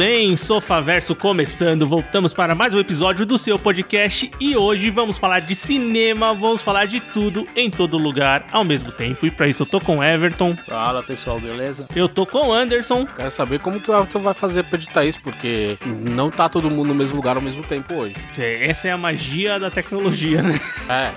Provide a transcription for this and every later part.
bem, Sofaverso começando. Voltamos para mais um episódio do seu podcast e hoje vamos falar de cinema, vamos falar de tudo em todo lugar ao mesmo tempo. E para isso eu tô com Everton. Fala pessoal, beleza? Eu tô com Anderson. Quero saber como que o Everton vai fazer pra editar isso, porque não tá todo mundo no mesmo lugar ao mesmo tempo hoje. É, Essa é a magia da tecnologia, né? É,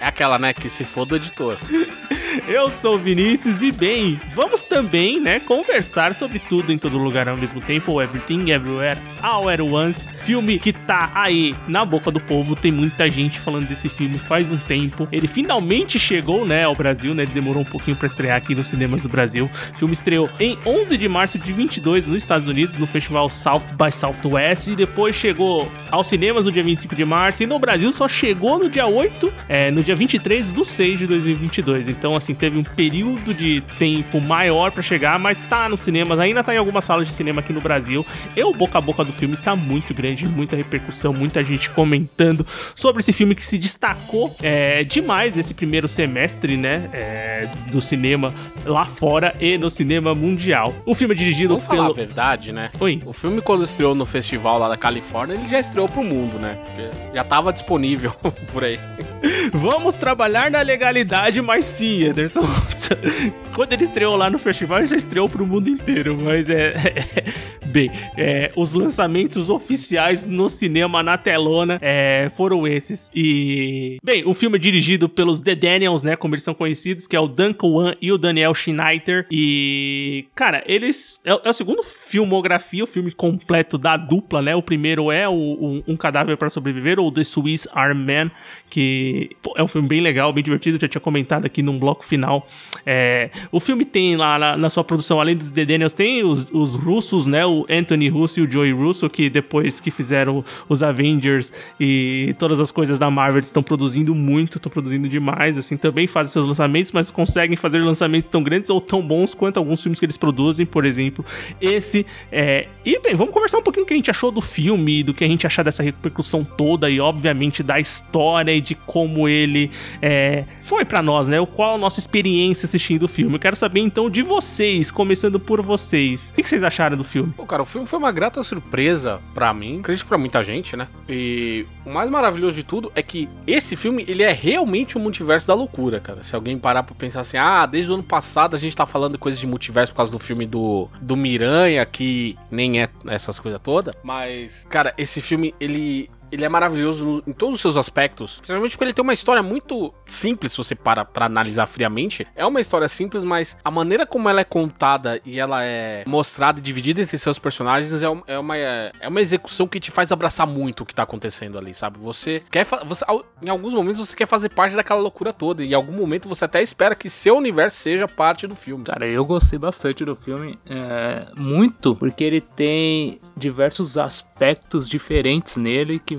é aquela, né, que se for do editor. Eu sou o Vinícius e bem, vamos também, né, conversar sobre tudo em todo lugar ao mesmo tempo, Everything Everywhere All at Once. Filme que tá aí na boca do povo, tem muita gente falando desse filme faz um tempo. Ele finalmente chegou, né, ao Brasil, né? Demorou um pouquinho para estrear aqui nos cinemas do Brasil. O filme estreou em 11 de março de 22 nos Estados Unidos, no festival South by Southwest e depois chegou aos cinemas no dia 25 de março e no Brasil só chegou no dia 8, é, no dia 23 do 6 de 2022. Então, assim, teve um período de tempo maior para chegar, mas tá nos cinemas, ainda tá em algumas salas de cinema aqui no Brasil. E o boca a boca do filme tá muito grande, muita repercussão, muita gente comentando sobre esse filme que se destacou é, demais nesse primeiro semestre, né, é, do cinema lá fora e no cinema mundial. O filme é dirigido Vamos falar a pelo... verdade, né? Oi. O filme, quando estreou no festival lá da Califórnia, ele já estreou pro mundo, né? Já tava disponível por aí. Vamos trabalhar na legalidade, mas sim, Anderson. Quando ele estreou lá no festival, já estreou pro mundo inteiro, mas é. Bem, é, os lançamentos oficiais no cinema, na telona, é, foram esses. E. Bem, o filme é dirigido pelos The Daniels, né? Como eles são conhecidos, que é o Duncan Wan e o Daniel Schneider. E. Cara, eles. É, é o segundo filmografia, o filme completo da dupla, né? O primeiro é o, o- Um Cadáver para Sobreviver, ou The Swiss Army Man, que pô, é um filme bem legal, bem divertido, já tinha comentado aqui num bloco final. É, o filme tem lá na, na sua produção, além dos The Daniels, tem os, os russos, né? O Anthony Russo e o Joey Russo, que depois que fizeram os Avengers e todas as coisas da Marvel estão produzindo muito, estão produzindo demais, assim, também fazem seus lançamentos, mas conseguem fazer lançamentos tão grandes ou tão bons quanto alguns filmes que eles produzem, por exemplo, esse. É... E bem, vamos conversar um pouquinho do que a gente achou do filme, do que a gente achar dessa repercussão toda e, obviamente, da história e de como ele é, foi pra nós, né? Qual a nossa experiência assistindo o filme. Eu quero saber então de vocês, começando por vocês. O que vocês acharam do filme? Pô, cara, o filme foi uma grata surpresa pra mim, acredito pra muita gente, né? E o mais maravilhoso de tudo é que esse filme, ele é realmente um multiverso da loucura, cara. Se alguém parar pra pensar assim, ah, desde o ano passado a gente tá falando coisas de multiverso por causa do filme do, do Miranha, que nem é essas coisas todas. Mas, cara, esse filme, ele... Ele é maravilhoso em todos os seus aspectos. Principalmente porque ele tem uma história muito simples, se você para pra analisar friamente. É uma história simples, mas a maneira como ela é contada e ela é mostrada e dividida entre seus personagens é, é uma, é uma execução que te faz abraçar muito o que tá acontecendo ali, sabe? Você quer. Você, em alguns momentos você quer fazer parte daquela loucura toda. E em algum momento você até espera que seu universo seja parte do filme. Cara, eu gostei bastante do filme, é, muito, porque ele tem diversos aspectos diferentes nele que,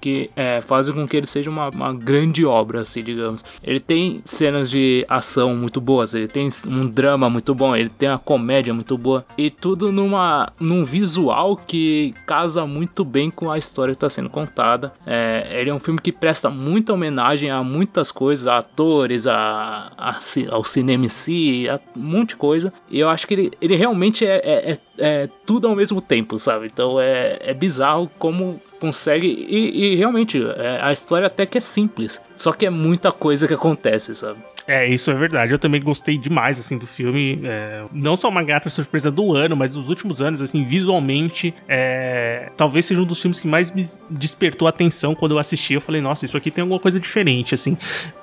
que é, fazem com que ele seja uma, uma grande obra, assim, digamos. Ele tem cenas de ação muito boas, ele tem um drama muito bom, ele tem uma comédia muito boa, e tudo numa, num visual que casa muito bem com a história que está sendo contada. É, ele é um filme que presta muita homenagem a muitas coisas, a atores, a, a ao cinema em si, a um monte de coisa. E eu acho que ele, ele realmente é, é- é- é tudo ao mesmo tempo, sabe? Então é, é bizarro como consegue. E, e realmente, é, a história até que é simples. Só que é muita coisa que acontece, sabe? É, isso é verdade. Eu também gostei demais, assim, do filme. É, não só uma grata surpresa do ano, mas dos últimos anos, assim, visualmente, é, talvez seja um dos filmes que mais me despertou a atenção quando eu assisti. Eu falei, nossa, isso aqui tem alguma coisa diferente, assim.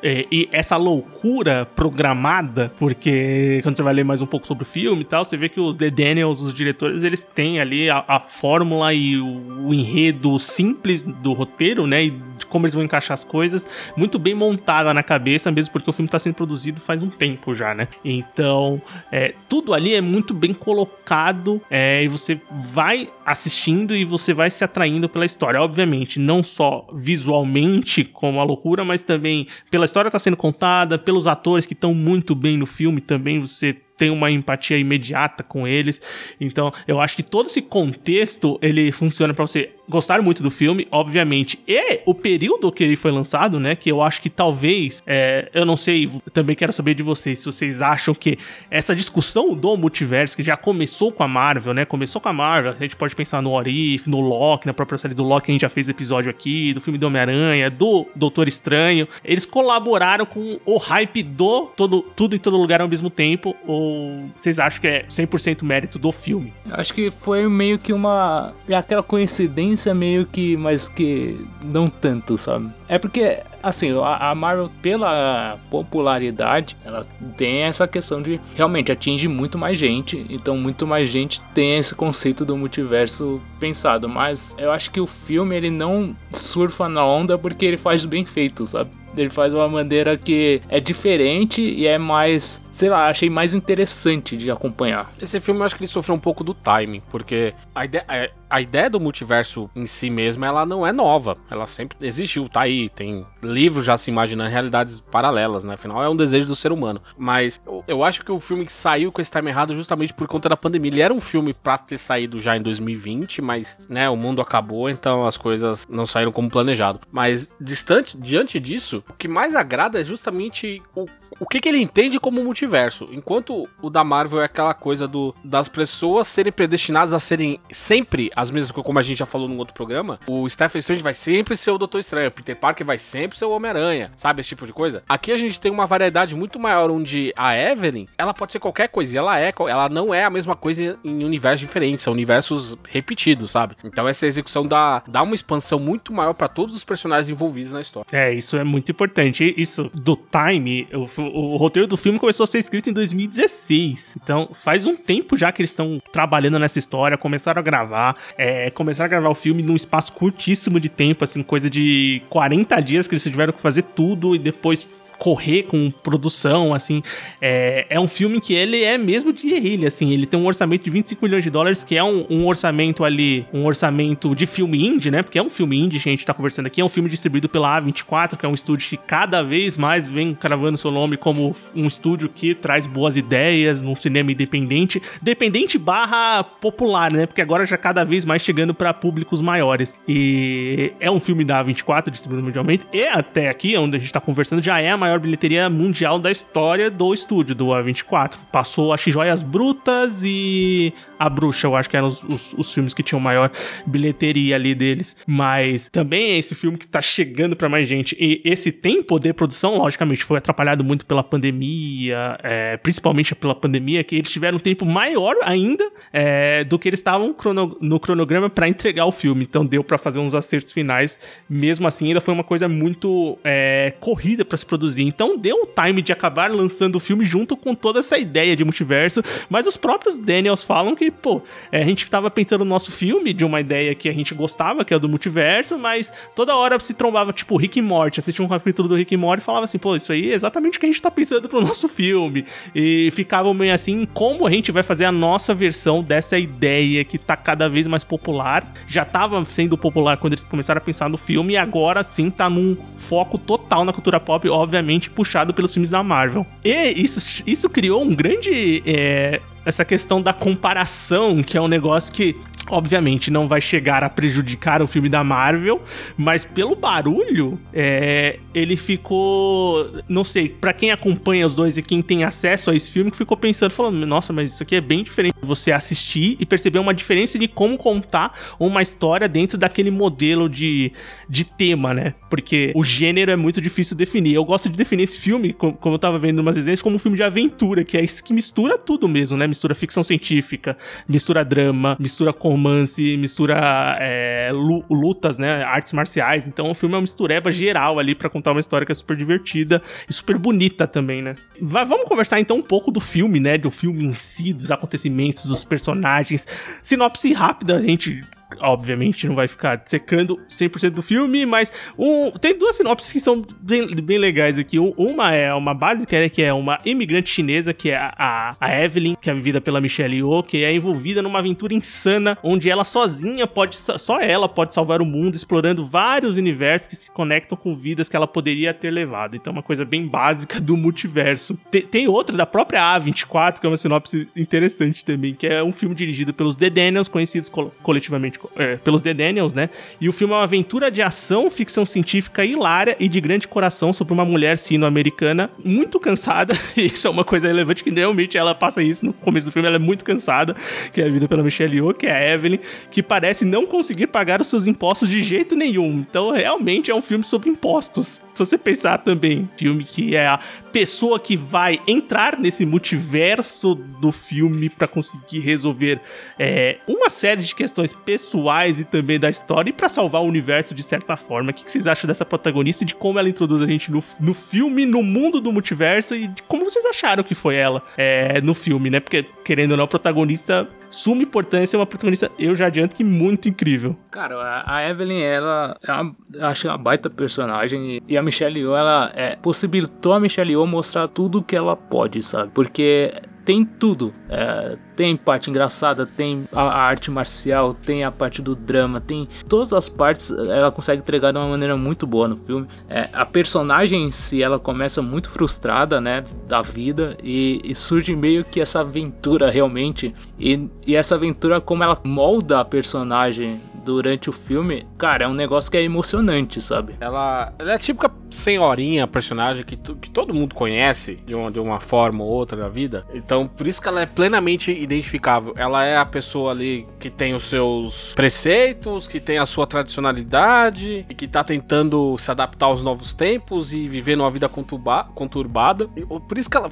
É, e essa loucura programada, porque quando você vai ler mais um pouco sobre o filme e tal, você vê que os The Daniels, os diretores, eles têm ali a, a fórmula e o, o enredo simples do, ro- roteiro, né? E de como eles vão encaixar as coisas, muito bem montada na cabeça, mesmo porque o filme tá sendo produzido faz um tempo já, né? Então, é, tudo ali é muito bem colocado é, e você vai assistindo e você vai se atraindo pela história. Obviamente, não só visualmente como a loucura, mas também pela história que tá sendo contada, pelos atores que estão muito bem no filme também, você tem uma empatia imediata com eles. Então, eu acho que todo esse contexto ele funciona para você gostar muito do filme, obviamente. E o período que ele foi lançado, né? Que eu acho que talvez, é, eu não sei, também quero saber de vocês se vocês acham que essa discussão do multiverso que já começou com a Marvel, né? Começou com a Marvel, a gente pode pensar no Orif, no Loki, na própria série do Loki, a gente já fez episódio aqui, do filme do Homem-Aranha, do Doutor Estranho. Eles colaboraram com o hype do todo, tudo em todo lugar ao mesmo tempo. Ou vocês acham que é 100% mérito do filme? Acho que foi meio que uma. aquela coincidência meio que. mas que não tanto, sabe? É porque assim, a, Marvel, pela popularidade, ela tem essa questão de realmente atinge muito mais gente, então muito mais gente tem esse conceito do multiverso pensado, mas eu acho que o filme ele não surfa na onda porque ele faz bem feito, sabe? Ele faz uma maneira que é diferente e é mais, sei lá, achei mais interessante de acompanhar. Esse filme eu acho que ele sofreu um pouco do timing, porque a ideia, é, a ideia do multiverso em si mesmo, ela não é nova. Ela sempre existiu, tá aí, tem livros já se imaginando realidades paralelas, né? Afinal, é um desejo do ser humano. Mas eu, eu acho que o filme que saiu com esse time errado justamente por conta da pandemia. Ele era um filme pra ter saído já em 2020, mas, né, o mundo acabou, então as coisas não saíram como planejado. Mas, distante, diante disso, o que mais agrada é justamente o, o que, que ele entende como multiverso. Enquanto o da Marvel é aquela coisa do, das pessoas serem predestinadas a serem sempre as mesmas, como a gente já falou num outro programa, o Stephen Strange vai sempre ser o Doutor Estranho, o Peter Parker vai sempre ser o Homem-Aranha, sabe? Esse tipo de coisa. Aqui a gente tem uma variedade muito maior onde a Evelyn, ela pode ser qualquer coisa, e ela é, ela não é a mesma coisa em universos diferentes, são universos repetidos, sabe? Então essa execução dá, dá uma expansão muito maior para todos os personagens envolvidos na história. É, isso é muito importante. Isso do time, o, o, o roteiro do filme começou a ser escrito em 2016. Então faz um tempo já que eles estão trabalhando nessa história, começaram a gravar, é, começaram a gravar o filme num espaço curtíssimo de tempo, assim, coisa de 40 dias que eles tiveram que fazer tudo e depois correr com produção, assim. É, é um filme que ele é mesmo de guerrilha, assim. Ele tem um orçamento de 25 milhões de dólares, que é um, um, orçamento ali, um orçamento de filme indie, né? Porque é um filme indie gente tá conversando aqui. É um filme distribuído pela A24, que é um estúdio que cada vez mais vem cravando seu nome como um estúdio que traz boas ideias num cinema independente. Dependente barra popular, né? Porque agora já cada vez mais chegando para públicos maiores. E é um filme da A24, distribuído mundialmente. E até aqui, onde a gente tá conversando, já é a maior maior bilheteria mundial da história do estúdio, do A24. Passou, acho, Joias Brutas e A Bruxa, eu acho que eram os, os, os, filmes que tinham maior bilheteria ali deles. Mas também é esse filme que tá chegando para mais gente. E esse tempo de produção, logicamente, foi atrapalhado muito pela pandemia, é, principalmente pela pandemia, que eles tiveram um tempo maior ainda é, do que eles estavam crono, no cronograma para entregar o filme. Então deu para fazer uns acertos finais. Mesmo assim, ainda foi uma coisa muito é, corrida para se produzir então deu o time de acabar lançando o filme junto com toda essa ideia de multiverso. Mas os próprios Daniels falam que, pô, é, a gente tava pensando no nosso filme de uma ideia que a gente gostava, que é do multiverso, mas toda hora se trombava, tipo, Rick e Morty, assistia um capítulo do Rick e Morty e falava assim, pô, isso aí é exatamente o que a gente tá pensando pro nosso filme. E ficavam meio assim, como a gente vai fazer a nossa versão dessa ideia que tá cada vez mais popular. Já tava sendo popular quando eles começaram a pensar no filme e agora sim tá num foco total na cultura pop, obviamente puxado pelos filmes da Marvel. E isso, isso criou um grande. É, essa questão da comparação, que é um negócio que obviamente não vai chegar a prejudicar o filme da Marvel, mas pelo barulho, é, ele ficou, não sei, para quem acompanha os dois e quem tem acesso a esse filme, ficou pensando, falando, nossa, mas isso aqui é bem diferente. Você assistir e perceber uma diferença de como contar uma história dentro daquele modelo de, de tema, né? Porque o gênero é muito difícil de definir. Eu gosto de definir esse filme, como, eu tava vendo umas resenhas, como um filme de aventura, que é isso que mistura tudo mesmo, né? Mistura ficção científica, mistura drama, mistura com romance, mistura é, lutas, né? Artes marciais. Então o filme é uma mistureba geral ali para contar uma história que é super divertida e super bonita também, né? Vai, vamos conversar então um pouco do filme, né? Do filme em si, dos acontecimentos, dos personagens. Sinopse rápida, a gente obviamente não vai ficar secando 100% do filme, mas um, tem duas sinopses que são bem, bem legais aqui. Uma é uma básica, né, que é uma imigrante chinesa, que é a, a Evelyn, que é vivida pela Michelle Yeoh, que é envolvida numa aventura insana, onde ela sozinha pode, só ela pode salvar o mundo, explorando vários universos que se conectam com vidas que ela poderia ter levado. Então, é uma coisa bem básica do multiverso. Tem, tem outra da própria A24, que é uma sinopse interessante também, que é um filme dirigido pelos The Daniels, conhecidos co coletivamente é, pelos The Daniels, né? E o filme é uma aventura de ação, ficção científica hilária e de grande coração sobre uma mulher sino-americana muito cansada. E isso é uma coisa relevante que realmente ela passa isso no começo do filme. Ela é muito cansada, que é vida pela Michelle Yeoh, que é a Evelyn, que parece não conseguir pagar os seus impostos de jeito nenhum. Então, realmente é um filme sobre impostos. Se você pensar também, filme que é a pessoa que vai entrar nesse multiverso do filme para conseguir resolver é, uma série de questões pessoais e também da história e para salvar o universo de certa forma. O que, vocês acham dessa protagonista e de como ela introduz a gente no, no filme, no mundo do multiverso e de como vocês acharam que foi ela é, no filme, né? Porque, querendo ou não, a protagonista suma importância, é uma protagonista, eu já adianto que muito incrível. Cara, a Evelyn, ela é uma, acho uma baita personagem e a Michelle Yeoh, ela é, possibilitou a Michelle Yeoh mostrar tudo que ela pode, sabe? Porque tem tudo. É, tem parte engraçada, tem a, a, arte marcial, tem a parte do drama, tem todas as partes. Ela consegue entregar de uma maneira muito boa no filme. É, a personagem em si, ela começa muito frustrada, né, da vida e, e surge meio que essa aventura realmente. E, e essa aventura, como ela molda a personagem durante o filme, cara, é um negócio que é emocionante, sabe? Ela, ela é a típica senhorinha personagem que, tu, que todo mundo conhece de uma, de uma forma ou outra da vida. Então, por isso que ela é plenamente identificável. Ela é a pessoa ali que tem os seus preceitos, que tem a sua tradicionalidade e que tá tentando se adaptar aos novos tempos e viver numa vida conturba, conturbada. Por isso que ela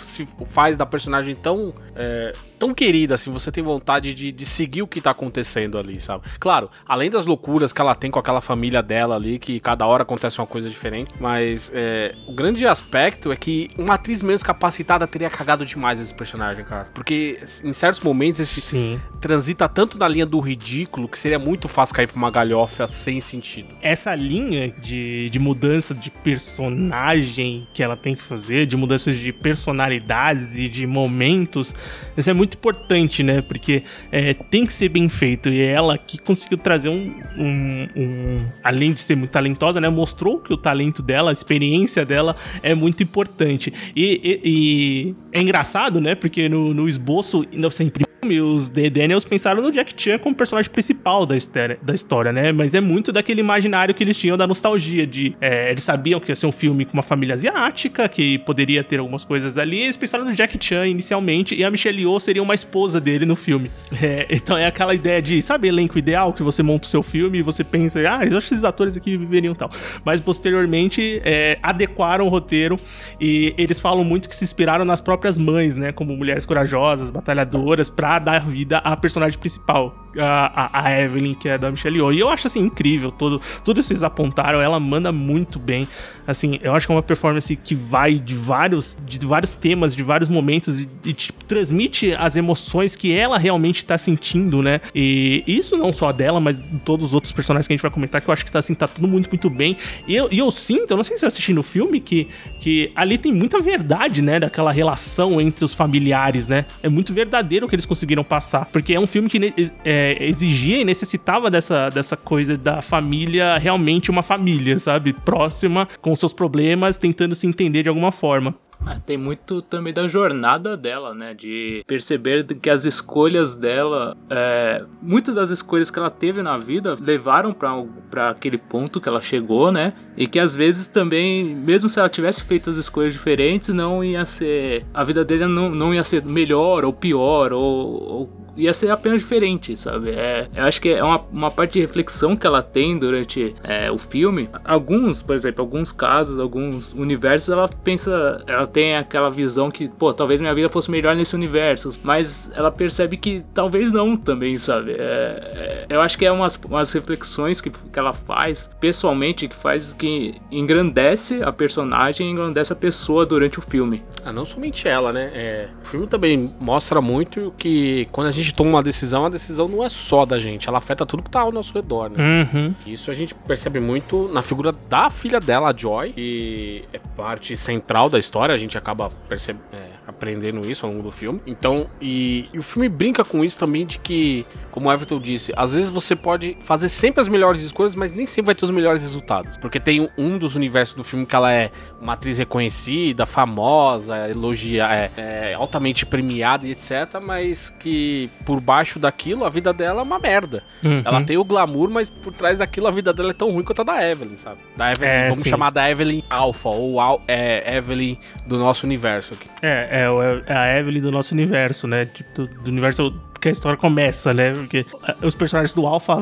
se faz da personagem tão é, tão querida assim, você tem vontade de, de seguir o que tá acontecendo ali, sabe? Claro, além das loucuras que ela tem com aquela família dela ali, que cada hora acontece uma coisa diferente, mas é, o grande aspecto é que uma atriz menos capacitada teria cagado demais esse personagem, cara. Porque em certos momentos esse Sim. transita tanto na linha do ridículo que seria muito fácil cair pra uma galhofa sem sentido. Essa linha de, de mudança de personagem que ela tem que fazer, de mudanças de personalidades e de momentos, isso é muito importante, né? Porque é, tem que ser bem feito. E é ela que conseguiu trazer um, um, um, Além de ser muito talentosa, né? Mostrou que o talento dela, a experiência dela é muito importante. E, e, e é engraçado, né? Porque no, no esboço, sempre filme, os The Daniels pensaram no Jack Chan como personagem principal da história, da história, né? Mas é muito daquele imaginário que eles tinham da nostalgia de é, eles sabiam que ia ser um filme com uma família asiática, que poderia ter algumas coisas ali. Eles pensaram no Jack Chan inicialmente e a Michelle Yeoh seria uma esposa dele no filme. É, então é aquela ideia de, sabe, elenco ideal que você monta o seu filme e você pensa, ah, eu acho que esses atores aqui viveriam tal. Mas posteriormente é, adequaram o roteiro e eles falam muito que se inspiraram nas próprias mães, né? Como mulheres corajosas, batalhadoras, pra dar vida à personagem principal, a, a, Evelyn, que é da Michelle Yeoh. E eu acho, assim, incrível. Todo, tudo que vocês apontaram, ela manda muito bem. Assim, eu acho que é uma performance que vai de vários, de vários temas, de vários momentos e, e tipo, transmite as emoções que ela realmente tá sentindo, né? E isso não só dela, mas todos os outros personagens que a gente vai comentar, que eu acho que tá, assim, tá tudo muito, muito bem. E eu, e eu sinto, eu não sei se você assistindo o filme, que, que ali tem muita verdade, né? Daquela relação entre os familiares, né? É muito verdadeiro o que eles conseguiram conseguiram passar. Porque é um filme que é, exigia e necessitava dessa, dessa coisa da família, realmente uma família, sabe? Próxima, com seus problemas, tentando se entender de alguma forma. Ah, tem muito também da jornada dela, né? De perceber que as escolhas dela, é, muitas das escolhas que ela teve na vida levaram para aquele ponto que ela chegou, né? E que às vezes também, mesmo se ela tivesse feito as escolhas diferentes, não ia ser. A vida dele não, não ia ser melhor ou pior ou, ou ia ser apenas diferente, sabe? É, eu acho que é uma, uma parte de reflexão que ela tem durante é, o filme. Alguns, por exemplo, alguns casos, alguns universos, ela pensa, ela tem aquela visão que, pô, talvez minha vida fosse melhor nesse universo, mas ela percebe que talvez não também, sabe? É, é, eu acho que é umas, umas reflexões que, que ela faz pessoalmente que faz que engrandece a personagem, engrandece a pessoa durante o filme. Ah, não somente ela, né? É, o filme também mostra muito que quando a gente gente toma uma decisão, a decisão não é só da gente, ela afeta tudo que tá ao nosso redor, né? Uhum. Isso a gente percebe muito na figura da filha dela, a Joy, que é parte central da história, a gente acaba percebendo. É, aprendendo isso ao longo do filme. Então, e, e, o filme brinca com isso também de que, como o Everton disse, às vezes você pode fazer sempre as melhores escolhas, mas nem sempre vai ter os melhores resultados. Porque tem um, um dos universos do filme que ela é uma atriz reconhecida, famosa, elogia, é, é, altamente premiada e etc, mas que por baixo daquilo a vida dela é uma merda. Uhum. Ela tem o glamour, mas por trás daquilo a vida dela é tão ruim quanto a da Evelyn, sabe? Da Evelyn, É, vamos sim. chamar da Evelyn Alpha ou Al, é, Evelyn do nosso universo aqui. É, é, é a Evelyn do nosso universo, né? Tipo, do, do universo que a história começa, né? Porque ah, os personagens do Alpha,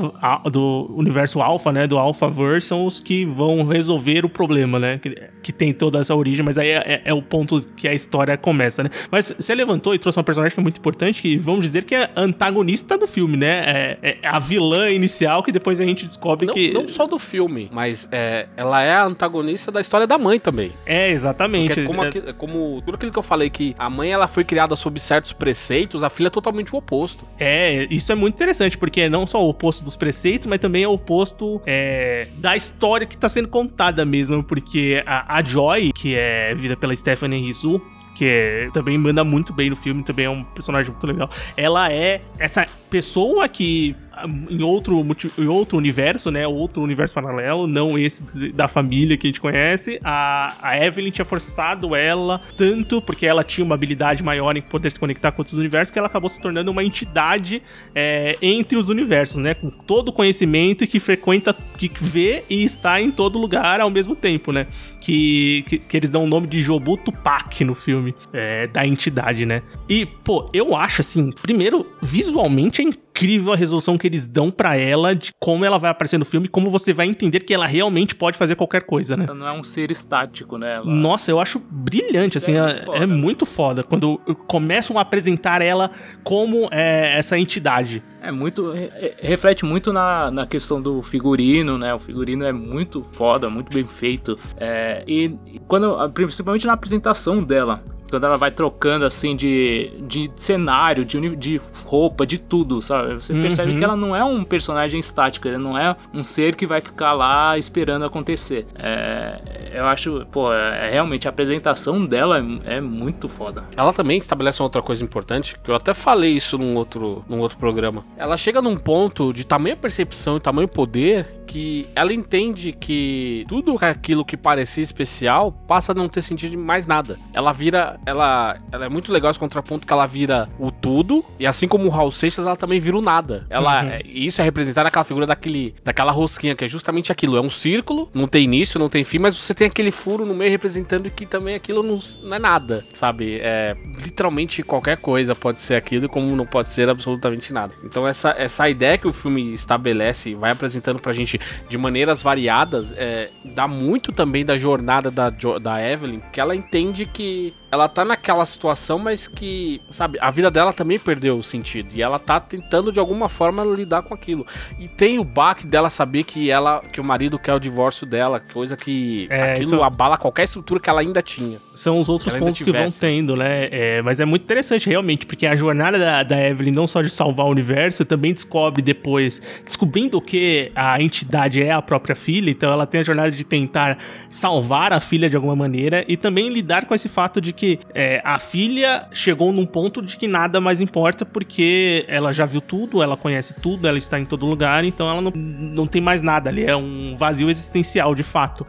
do universo Alpha, né? Do Alphaverse são os que vão resolver o problema, né? Que, que tem toda essa origem, mas aí é, é- é o ponto que a história começa, né? Mas você levantou e trouxe uma personagem que é muito importante, que vamos dizer que é antagonista do filme, né? É, é a vilã inicial que depois a gente descobre Não, que. não só do filme, mas é, ela é a antagonista da história da mãe também. É, exatamente. Porque é como, É- aqui- como tudo aquilo que eu falei, que a mãe ela foi criada sob certos preceitos, a filha é totalmente o oposto. É, isso é muito interessante, porque é não só o oposto dos preceitos, mas também é o oposto é, da história que tá sendo contada mesmo, porque a, a Joy, que é vida pela Stephanie Rizzu, que é- também manda muito bem no filme, também é um personagem muito legal. Ela é essa pessoa que em outro, em outro universo, né? Outro universo paralelo, não esse da família que a gente conhece. A, a Evelyn tinha forçado ela tanto porque ela tinha uma habilidade maior em poder se conectar com outros universos que ela acabou se tornando uma entidade é, entre os universos, né? Com todo o conhecimento que frequenta, que vê e está em todo lugar ao mesmo tempo, né? Que, que, que eles dão o nome de Jobu Tupac no filme, é, da entidade, né? E, pô, eu acho assim, primeiro, visualmente é incrível a resolução que eles dão pra ela de como ela vai aparecer no filme e como você vai entender que ela realmente pode fazer qualquer coisa, né? Ela não é um ser estático, né? Ela- Nossa, eu acho brilhante, Isso assim, é é, muito foda. é muito foda quando começam a apresentar ela como é, essa entidade. É muito. re- reflete muito na, na questão do figurino, né? O figurino é muito foda, muito bem feito. É, e quando. Principalmente na apresentação dela. Quando ela vai trocando assim de, de cenário, de, de roupa, de tudo, sabe? Você Uhum. percebe que ela não é um personagem estático, ela não é um ser que vai ficar lá esperando acontecer. É, eu acho, pô, é, realmente a apresentação dela é, é muito foda. Ela também estabelece uma outra coisa importante, que eu até falei isso num outro, num outro programa. Ela chega num ponto de tamanha percepção e tamanho poder que ela entende que tudo aquilo que parecia especial passa a não ter sentido de mais nada. Ela vira. Ela, ela é muito legal esse contraponto que ela vira o tudo, e assim como o Raul Seixas, ela também vira o nada. Ela, Uhum. é- e isso é representar naquela figura daquele, daquela rosquinha, que é justamente aquilo. É um círculo, não tem início, não tem fim, mas você tem aquele furo no meio representando que também aquilo não, não é nada, sabe? É, literalmente qualquer coisa pode ser aquilo, como não pode ser absolutamente nada. Então essa, essa ideia que o filme estabelece e vai apresentando pra gente de maneiras variadas, é, dá muito também da jornada da, Jo- da Evelyn, que ela entende que ela tá naquela situação, mas que, sabe, a vida dela também perdeu o sentido. E ela tá tentando de alguma forma lidar com aquilo. E tem o baque dela saber que ela que o marido quer o divórcio dela, coisa que É, aquilo isso- abala qualquer estrutura que ela ainda tinha. São os outros pontos que vão tendo, né? É, mas é muito interessante, realmente, porque a jornada da, da Evelyn, não só de salvar o universo, também descobre depois, descobrindo que a entidade é a própria filha, então ela tem a jornada de tentar salvar a filha de alguma maneira e também lidar com esse fato de que é, a filha chegou num ponto de que nada mais importa porque ela já viu tudo, ela conhece tudo, ela está em todo lugar, então ela não, não tem mais nada ali, é um vazio existencial de fato.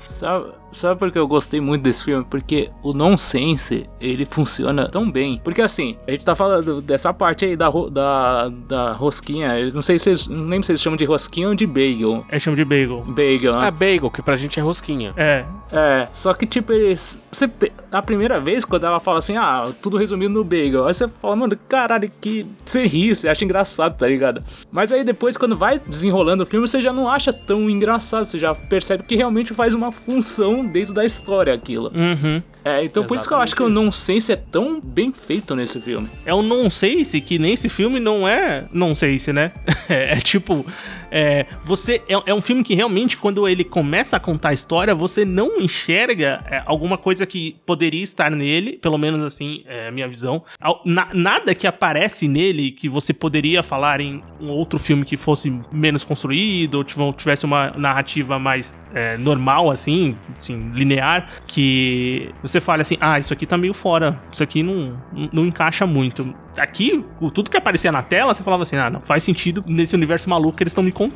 Sabe por que eu gostei muito desse filme? Porque o nonsense, ele funciona tão bem. Porque assim, a gente tá falando dessa parte aí da, ro- da, da rosquinha. Eu não sei se eles, não lembro se eles chamam de rosquinha ou de bagel. É chama de bagel. Bagel, né? É bagel, que pra gente é rosquinha. É, É, só que tipo, eles. Você, a primeira vez, quando ela fala assim, ah, tudo resumido no bagel, aí você fala, mano, caralho, que. Você ri, você acha engraçado, tá ligado? Mas aí depois, quando vai desenrolando o filme, você já não acha tão engraçado, você já percebe que realmente faz uma função dentro da história aquilo. uhum. É, então por isso que eu acho que o Exatamente nonsense é tão bem feito nesse filme. É um nonsense que nesse filme não é nonsense, né? É, tipo, é, você é, é, um filme que realmente, quando ele começa a contar a história, você não enxerga é, alguma coisa que poderia estar nele, pelo menos assim, é a minha visão. Na, nada que aparece nele que você poderia falar em um outro filme que fosse menos construído, ou tivesse uma narrativa mais é, normal, assim, assim, linear, que você fala assim, ah, isso aqui tá meio fora, isso aqui não, não encaixa muito. Aqui, tudo que aparecia na tela, você falava assim, ah, não faz sentido nesse universo maluco que eles estão me contando.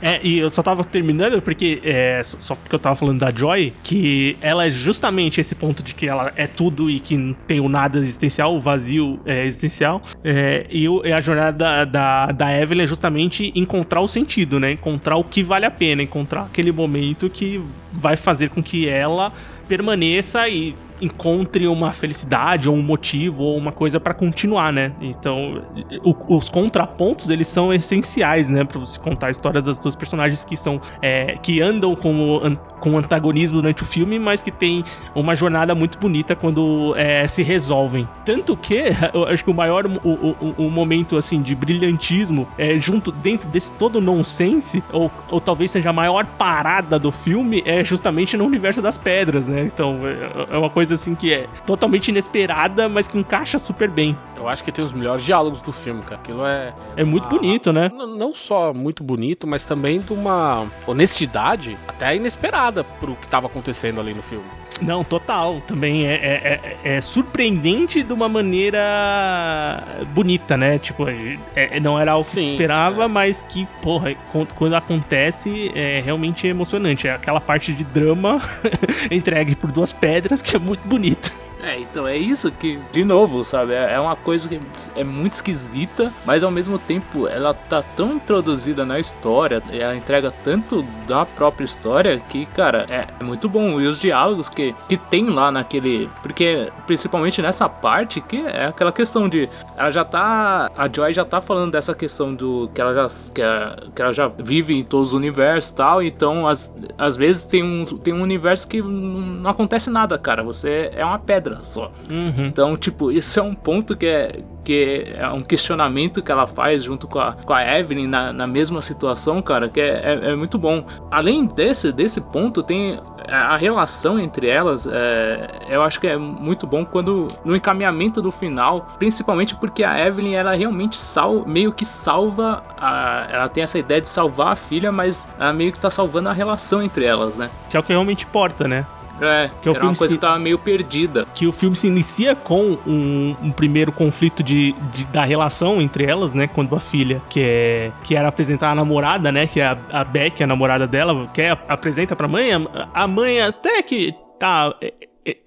É, e eu só tava terminando porque, é, só porque eu tava falando da Joy, que ela é justamente esse ponto de que ela é tudo e que tem o nada existencial, o vazio é, existencial. É, e, e, a jornada da, da, da Evelyn é justamente encontrar o sentido, né? Encontrar o que vale a pena, encontrar aquele momento que vai fazer com que ela permaneça e encontre uma felicidade ou um motivo ou uma coisa para continuar, né? Então, o, os contrapontos eles são essenciais, né, para você contar a história das duas personagens que são é, que andam com com antagonismo durante o filme, mas que tem uma jornada muito bonita quando é, se resolvem. Tanto que eu acho que o maior o, o, o momento assim de brilhantismo é junto dentro desse todo nonsense ou, ou talvez seja a maior parada do filme é justamente no universo das pedras, né? Então é, é uma coisa coisa assim que é totalmente inesperada, mas que encaixa super bem. Eu acho que tem os melhores diálogos do filme, cara. Aquilo é. É muito bonito, né? Não só muito bonito, mas também de uma honestidade até inesperada pro que tava acontecendo ali no filme. Não, total. Também é, é, é, é surpreendente de uma maneira bonita, né? Tipo, é, é não era algo que Sim, se esperava, é. mas que, porra, quando acontece é realmente emocionante. É aquela parte de drama entregue por duas pedras que é muito bonito. É, então é isso que, de novo, sabe? É, é uma coisa que é muito esquisita, mas ao mesmo tempo ela tá tão introduzida na história, ela entrega tanto da própria história que, cara, é, é muito bom. E os diálogos que, que tem lá naquele. Porque, principalmente nessa parte, que é aquela questão de. Ela já tá. A Joy já tá falando dessa questão do. Que ela já, que, ela, que ela já vive em todos os universos e tal. Então, às, às vezes tem um, tem um universo que não acontece nada, cara. Você é uma pedra pedra só. Uhum. Então, tipo, isso é um ponto que é, que é um questionamento que ela faz junto com a, com a Evelyn na, na mesma situação, cara, que é, é, é muito bom. Além desse, desse ponto, tem a relação entre elas, é, eu acho que é muito bom quando no encaminhamento do final, principalmente porque a Evelyn ela realmente sal, meio que salva, a, ela tem essa ideia de salvar a filha, mas ela meio que tá salvando a relação entre elas, né? Que é o que realmente importa, né? É, que é era uma coisa se... que tava meio perdida. Que o filme se inicia com um, um primeiro conflito de, de, da relação entre elas, né? Quando a filha, que é que era apresentar a namorada, né? Que é a, a Beck, a namorada dela, quer apresenta pra mãe. A, a mãe até que tá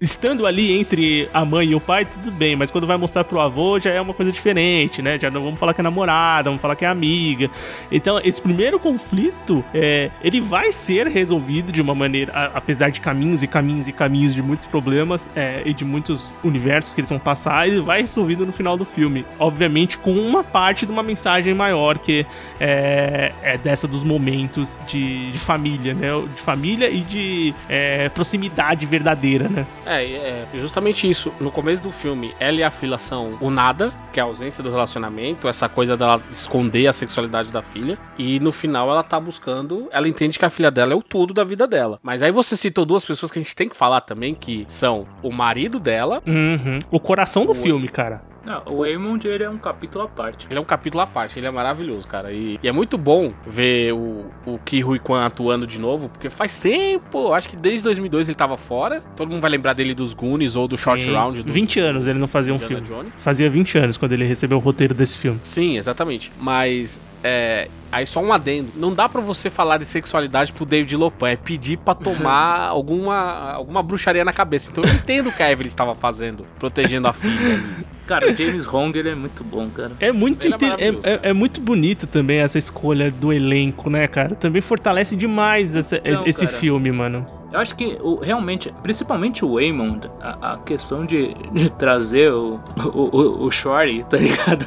estando ali entre a mãe e o pai, tudo bem, mas quando vai mostrar pro avô já é uma coisa diferente, né? Já não vamos falar que é namorada, vamos falar que é amiga. Então, esse primeiro conflito, é, ele vai ser resolvido de uma maneira, a, apesar de caminhos e caminhos e caminhos de muitos problemas é, e de muitos universos que eles vão passar, ele vai resolvido no final do filme. Obviamente, com uma parte de uma mensagem maior que é, é dessa dos momentos de, de, família, né? De família e de é, proximidade verdadeira, né? É, é justamente isso. No começo do filme, ela e a filha são o nada, que é a ausência do relacionamento, essa coisa dela esconder a sexualidade da filha. E no final ela tá buscando, ela entende que a filha dela é o tudo da vida dela. Mas aí você citou duas pessoas que a gente tem que falar também, que são o marido dela. Uhum. O coração do o... filme, cara. Não, o Waymond ele é um capítulo à parte. Ele é um capítulo à parte, ele é maravilhoso, cara. E, e é muito bom ver o, o Ki Rui Kwan atuando de novo, porque faz tempo, acho que desde 2002 ele tava fora. Todo mundo vai lembrar dele dos Goonies ou do Sim. Short Round. Do, 20 anos ele não fazia um filme. Jones. Fazia 20 anos quando ele recebeu o roteiro desse filme. Sim, exatamente. Mas é, aí só um adendo. Não dá para você falar de sexualidade pro David Lopan, é pedir para tomar alguma, alguma bruxaria na cabeça. Então eu entendo o que a Evelyn estava fazendo, protegendo a filha. Cara, o James Hong ele é muito bom, cara. É muito, é, é, é, muito bonito também essa escolha do elenco, né, cara? Também fortalece demais essa, Não, esse cara, filme, mano. Eu acho que o, realmente, principalmente o Waymond, a, a questão de, de trazer o, o, o, o Shorty, tá ligado?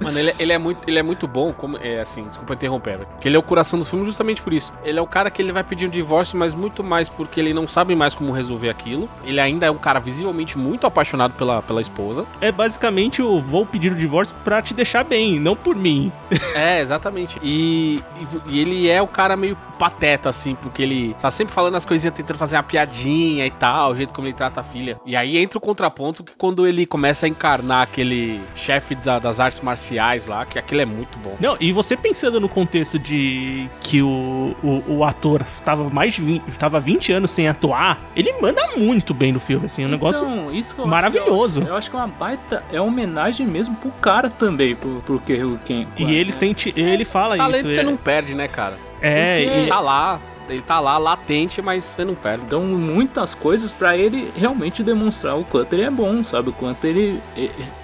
Mano, ele, ele é muito, ele é muito bom, como é assim, desculpa interromper, velho, porque ele é o coração do filme justamente por isso. Ele é o cara que ele vai pedir um divórcio, mas muito mais porque ele não sabe mais como resolver aquilo. Ele ainda é um cara visivelmente muito apaixonado pela, pela esposa. É basicamente o vou pedir o divórcio pra te deixar bem, não por mim. É, exatamente. E, e, e ele é o cara meio pateta, assim, porque ele tá sempre falando as coisinhas, tentando fazer uma piadinha e tal, o jeito como ele trata a filha. E aí entra o contraponto que quando ele começa a encarnar aquele chefe da- das artes marciais lá, que aquilo é muito bom. Não, e você pensando no contexto de que o, o, o ator tava mais de 20, tava 20 anos sem atuar, ele manda muito bem no filme, assim, é um negócio Então, isso que eu maravilhoso. Eu, eu acho que é uma baita. É homenagem mesmo pro cara também, pro, pro Kerry Ken. E ele sente, ele fala Talento isso. você é, não perde, né, cara? é, porque- e- Tá lá, ele tá lá, latente, mas você não perde. dão muitas coisas pra ele realmente demonstrar o quanto ele é bom, sabe? O quanto ele,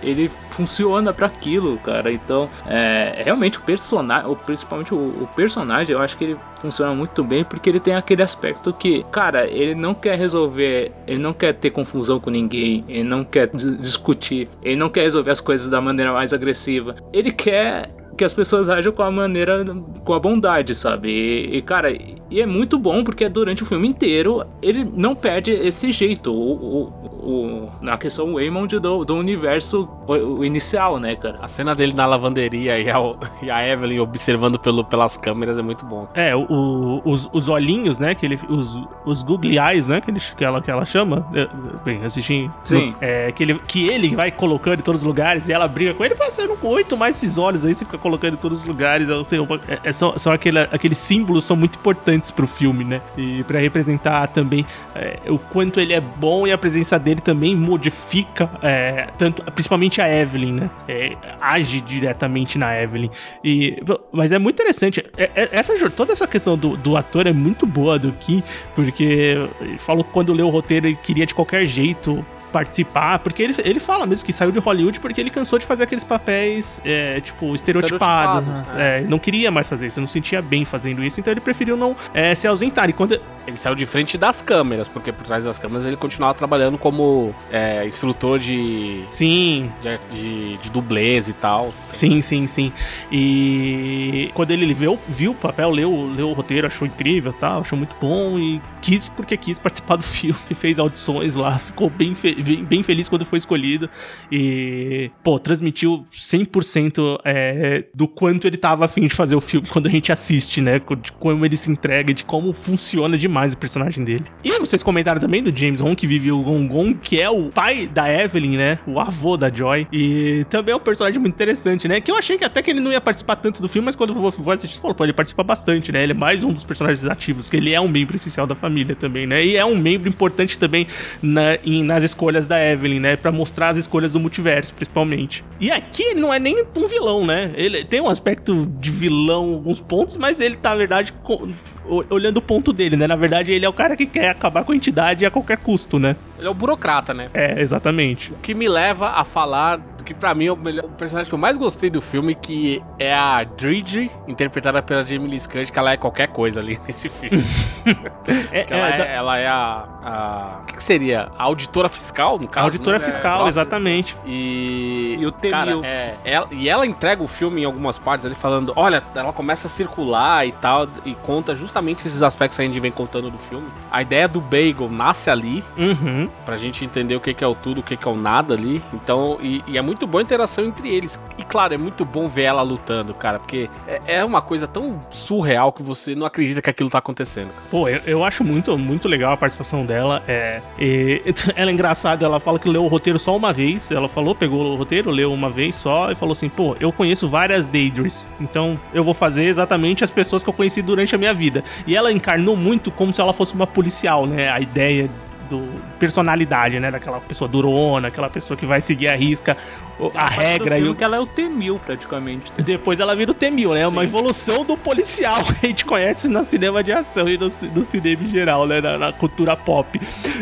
ele funciona pra aquilo, cara. Então, é, realmente o personagem, principalmente o, o personagem, eu acho que ele funciona muito bem porque ele tem aquele aspecto que, cara, ele não quer resolver, ele não quer ter confusão com ninguém, ele não quer dis- discutir, ele não quer resolver as coisas da maneira mais agressiva. Ele quer que as pessoas ajam com a maneira, com a bondade, sabe? E, e, cara, e é muito bom porque durante o filme inteiro ele não perde esse jeito, o, o, o- na questão Waymond do, do universo o, o inicial, né, cara? A cena dele na lavanderia e a, e a Evelyn observando pelo, pelas câmeras é muito bom. É, o- o- os, os olhinhos, né? Que ele, os, os googly eyes, né? Que, ele, que, ela, que ela chama. É, Bem, eu assisti. Sim. É, que, ele, que ele vai colocando em todos os lugares e ela briga com ele. Fala, você não aguento mais esses olhos aí, você fica colocando em todos os lugares. Eu sei, é, é, são são aquele, aqueles símbolos são muito importantes pro filme, né? E pra representar também é, o quanto ele é bom e a presença dele também modifica, é, tanto, principalmente a Evelyn, né? É, age diretamente na Evelyn. E, mas é muito interessante. É- é- essa, toda essa questão do, do ator é muito boa do Kim, porque falou que quando leu o roteiro ele queria de qualquer jeito participar, porque ele, ele fala mesmo que saiu de Hollywood porque ele cansou de fazer aqueles papéis, é, tipo, estereotipados. Estereotipados, né? É, não queria mais fazer isso, não sentia bem fazendo isso, então ele preferiu não é, se ausentar. E quando, Ele saiu de frente das câmeras, porque por trás das câmeras ele continuava trabalhando como é, instrutor de, sim, de, de, de dublês e tal. Sim, sim, sim. E quando ele viu, viu o papel, leu, leu o roteiro, achou incrível tal, achou muito bom e quis, porque quis participar do filme, fez audições lá, ficou bem, fe- bem, feliz quando foi escolhido e, pô, transmitiu 100% é, do quanto ele tava afim de fazer o filme quando a gente assiste, né? De como ele se entrega, de como funciona demais o personagem dele. E vocês comentaram também do James Hong, que vive o Gong que é o pai da Evelyn, né? O avô da Joy. E também é um personagem muito interessante, né? Que eu achei que até que ele não ia participar tanto do filme, mas quando eu vou assistir, falou, pô, ele participa bastante, né? Ele é mais um dos personagens ativos, que ele é um membro essencial da família também, né? E é um membro importante também na- em- nas escolhas da Evelyn, né? Pra mostrar as escolhas do multiverso, principalmente. E aqui ele não é nem um vilão, né? Ele tem um aspecto de vilão em alguns pontos, mas ele tá, na verdade, co- o- olhando o ponto dele, né? Na verdade, ele é o cara que quer acabar com a entidade a qualquer custo, né? Ele é o burocrata, né? É, exatamente. O que me leva a falar do que pra mim é o, melhor- o personagem que eu mais gostei do filme, que é a Dridge, interpretada pela Jamie Lee Curtis, que ela é qualquer coisa ali nesse filme. É, ela, é, é, da- ela é a, a- O que, que seria? A auditora fiscal, no a caso? auditora né? fiscal, Nossa. exatamente. E, E o Temil. cara, é, ela, e ela entrega o filme em algumas partes ali falando, olha, ela começa a circular e tal, e conta justamente esses aspectos que a gente vem contando do filme. A ideia do bagel nasce ali, Uhum. pra gente entender o que é o tudo, o que que é o nada ali. Então, e, e é muito boa a interação entre eles. E claro, é muito bom ver ela lutando, cara, porque é, é uma coisa tão surreal que você não acredita que aquilo tá acontecendo. Pô, eu, eu acho muito, muito legal a participação dela. É, e- ela é engraçada, ela fala que leu o roteiro só uma vez. Ela falou, pegou o roteiro, leu uma vez só e falou assim: pô, eu conheço várias Daedrys, então eu vou fazer exatamente as pessoas que eu conheci durante a minha vida. E ela encarnou muito como se ela fosse uma policial, né? A ideia do personalidade, né? Daquela pessoa durona, aquela pessoa que vai seguir a risca a do regra e o que ela é o T-1000 praticamente. depois ela vira o T-1000, né? Uma Sim. evolução do policial que a gente conhece no cinema de ação e no, no cinema em geral, né? Na, na cultura pop.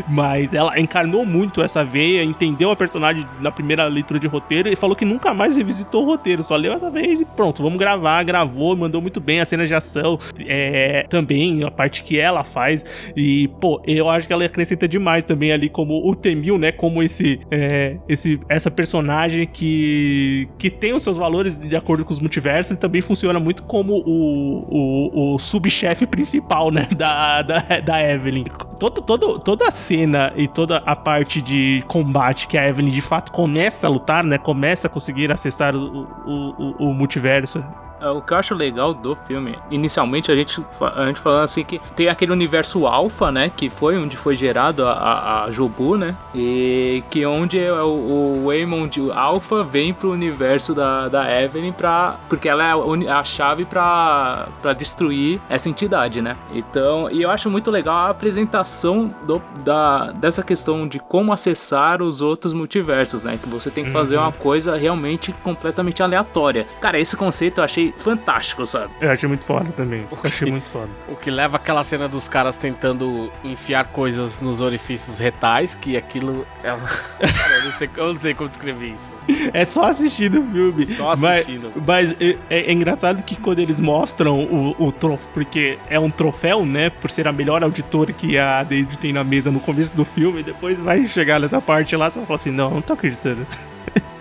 Mas ela encarnou muito essa veia, entendeu a personagem na primeira leitura de roteiro e falou que nunca mais revisitou o roteiro, só leu essa vez e pronto, vamos gravar. Gravou, mandou muito bem as cenas de ação, é, também a parte que ela faz. E, pô, eu acho que ela acrescenta demais também ali como o Temil, né? Como esse, é, esse essa personagem que, que tem os seus valores de acordo com os multiversos e também funciona muito como o, o, o subchefe principal, né? Da, da, da Evelyn. Todo, todo, toda a cena e toda a parte de combate que a Evelyn de fato começa a lutar, né? Começa a conseguir acessar o, o, o, multiverso o que eu acho legal do filme, inicialmente a gente, a gente falando assim que tem aquele universo alfa, né? Que foi onde foi gerado a, a, a Jobu, né? E que onde é o, o Waymond Alpha vem pro universo da, da Evelyn pra, porque ela é a chave pra, pra destruir essa entidade, né? Então, e eu acho muito legal a apresentação do, da, dessa questão de como acessar os outros multiversos, né? Que você tem que fazer uhum. uma coisa realmente completamente aleatória. Cara, esse conceito eu achei fantástico, sabe? Eu achei muito foda também. Eu achei muito foda. O que leva aquela cena dos caras tentando enfiar coisas nos orifícios retais, que aquilo é eu não sei, eu não sei como descrever isso. É só assistindo o filme. Só assistindo. Mas, mas é, é, engraçado que quando eles mostram o, o troféu, porque é um troféu, né? Por ser a melhor auditora que a Daisy tem na mesa no começo do filme, depois vai chegar nessa parte lá, você vai falar assim, não, não tô acreditando.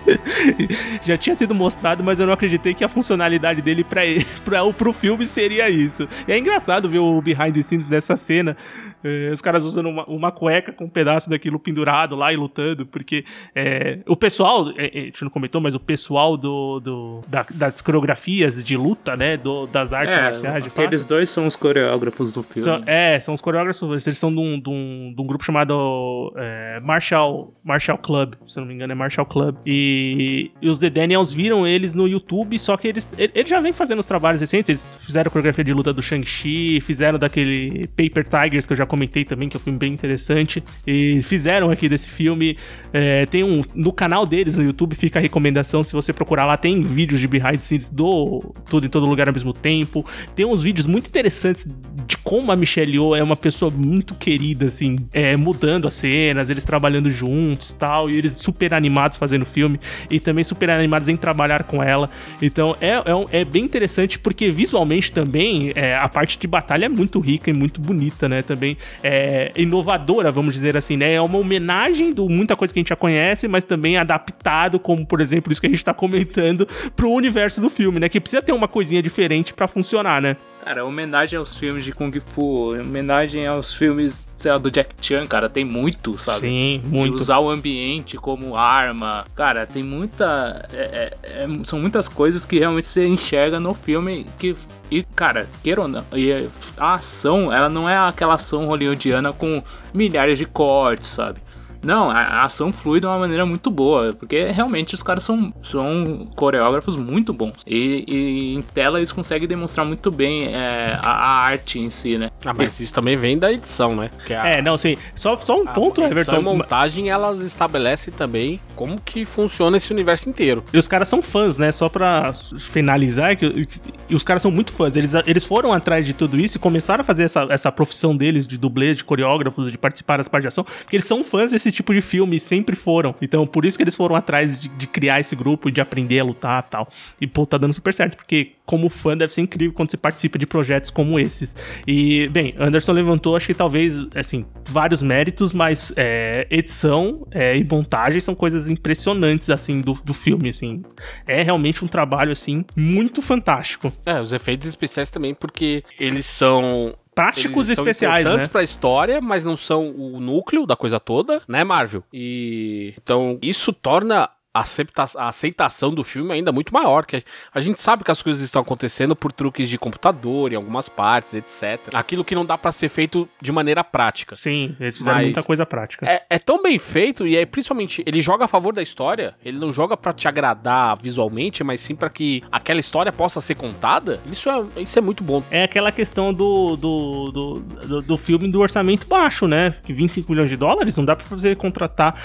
já tinha sido mostrado, mas eu não acreditei que a funcionalidade dele para pro filme seria isso. E é engraçado ver o behind the scenes dessa cena, é, os caras usando uma, uma, cueca com um pedaço daquilo pendurado lá e lutando, porque é, o pessoal, é, a gente não comentou, mas o pessoal do, do da, das coreografias de luta, né, do, das artes é, marciais. Aqueles dois são os coreógrafos do filme. São, é, são os coreógrafos, eles são de um, de um, de um grupo chamado é, Marshall, Marshall Club, se não me engano, é Marshall Club. E, e os The Daniels viram eles no YouTube, só que eles, eles já vêm fazendo os trabalhos recentes, eles fizeram a coreografia de luta do Shang-Chi, fizeram daquele Paper Tigers que eu já comentei também, que é um filme bem interessante. E fizeram aqui desse filme. É, tem um. No canal deles no YouTube fica a recomendação. Se você procurar lá, tem vídeos de behind the scenes do Tudo em Todo Lugar ao mesmo tempo. Tem uns vídeos muito interessantes de como a Michelle Yeoh é uma pessoa muito querida, assim, é, mudando as cenas, eles trabalhando juntos tal. E eles super animados fazendo o filme. E também super animados em trabalhar com ela. Então é, é, é bem interessante porque visualmente também é, a parte de batalha é muito rica e muito bonita, né? Também é, inovadora, vamos dizer assim, né? É uma homenagem do muita coisa que a gente já conhece, mas também adaptado, como por exemplo isso que a gente tá comentando, pro universo do filme, né? Que precisa ter uma coisinha diferente para funcionar, né? Cara, homenagem aos filmes de Kung Fu, homenagem aos filmes lá, do Jack Chan, cara, tem muito, sabe? Sim, muito. De usar o ambiente como arma. Cara, tem muita. É, é, é são muitas coisas que realmente você enxerga no filme que. E, cara, queira ou não, e a ação, ela não é aquela ação hollywoodiana com milhares de cortes, sabe? Não, a ação flui de uma maneira muito boa, porque realmente os caras são, são coreógrafos muito bons. E, e em tela eles conseguem demonstrar muito bem é, a, a, arte em si, né? Ah, mas isso também vem da edição, né? A, é, não, sim. Só, só um ponto, a Everton. A montagem, elas estabelecem também como que funciona esse universo inteiro. E os caras são fãs, né? Só pra finalizar, que, e os caras são muito fãs. Eles, eles foram atrás de tudo isso e começaram a fazer essa, essa profissão deles de dublês, de coreógrafos, de participar das partes de ação, porque eles são fãs desse tipo de filme, sempre foram. Então, por isso que eles foram atrás de, de criar esse grupo, de aprender a lutar e tal. E, pô, tá dando super certo, porque como fã deve ser incrível quando você participa de projetos como esses. E, bem, Anderson levantou, acho que talvez, assim, vários méritos, mas é, edição é, e montagem são coisas impressionantes, assim, do, do filme, assim. É realmente um trabalho, assim, muito fantástico. É, os efeitos especiais também, porque eles são práticos Eles especiais, são né? para a história, mas não são o núcleo da coisa toda, né, Marvel? E então isso torna a aceitação do filme ainda muito maior. Que a gente sabe que as coisas estão acontecendo por truques de computador em algumas partes, etc. Aquilo que não dá para ser feito de maneira prática. Sim, eles fizeram Mas muita coisa prática. É, é, tão bem feito e é principalmente ele joga a favor da história. Ele não joga para te agradar visualmente, mas sim para que aquela história possa ser contada. Isso é, isso é muito bom. É aquela questão do do, do, do, do filme do orçamento baixo, né? Que 25 milhões de dólares não dá para fazer contratar.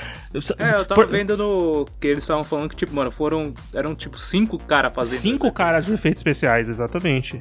É, eu tava Por... vendo no que eles estavam falando que, tipo, mano, foram. Eram tipo cinco caras fazendo. Cinco caras de efeitos especiais, exatamente.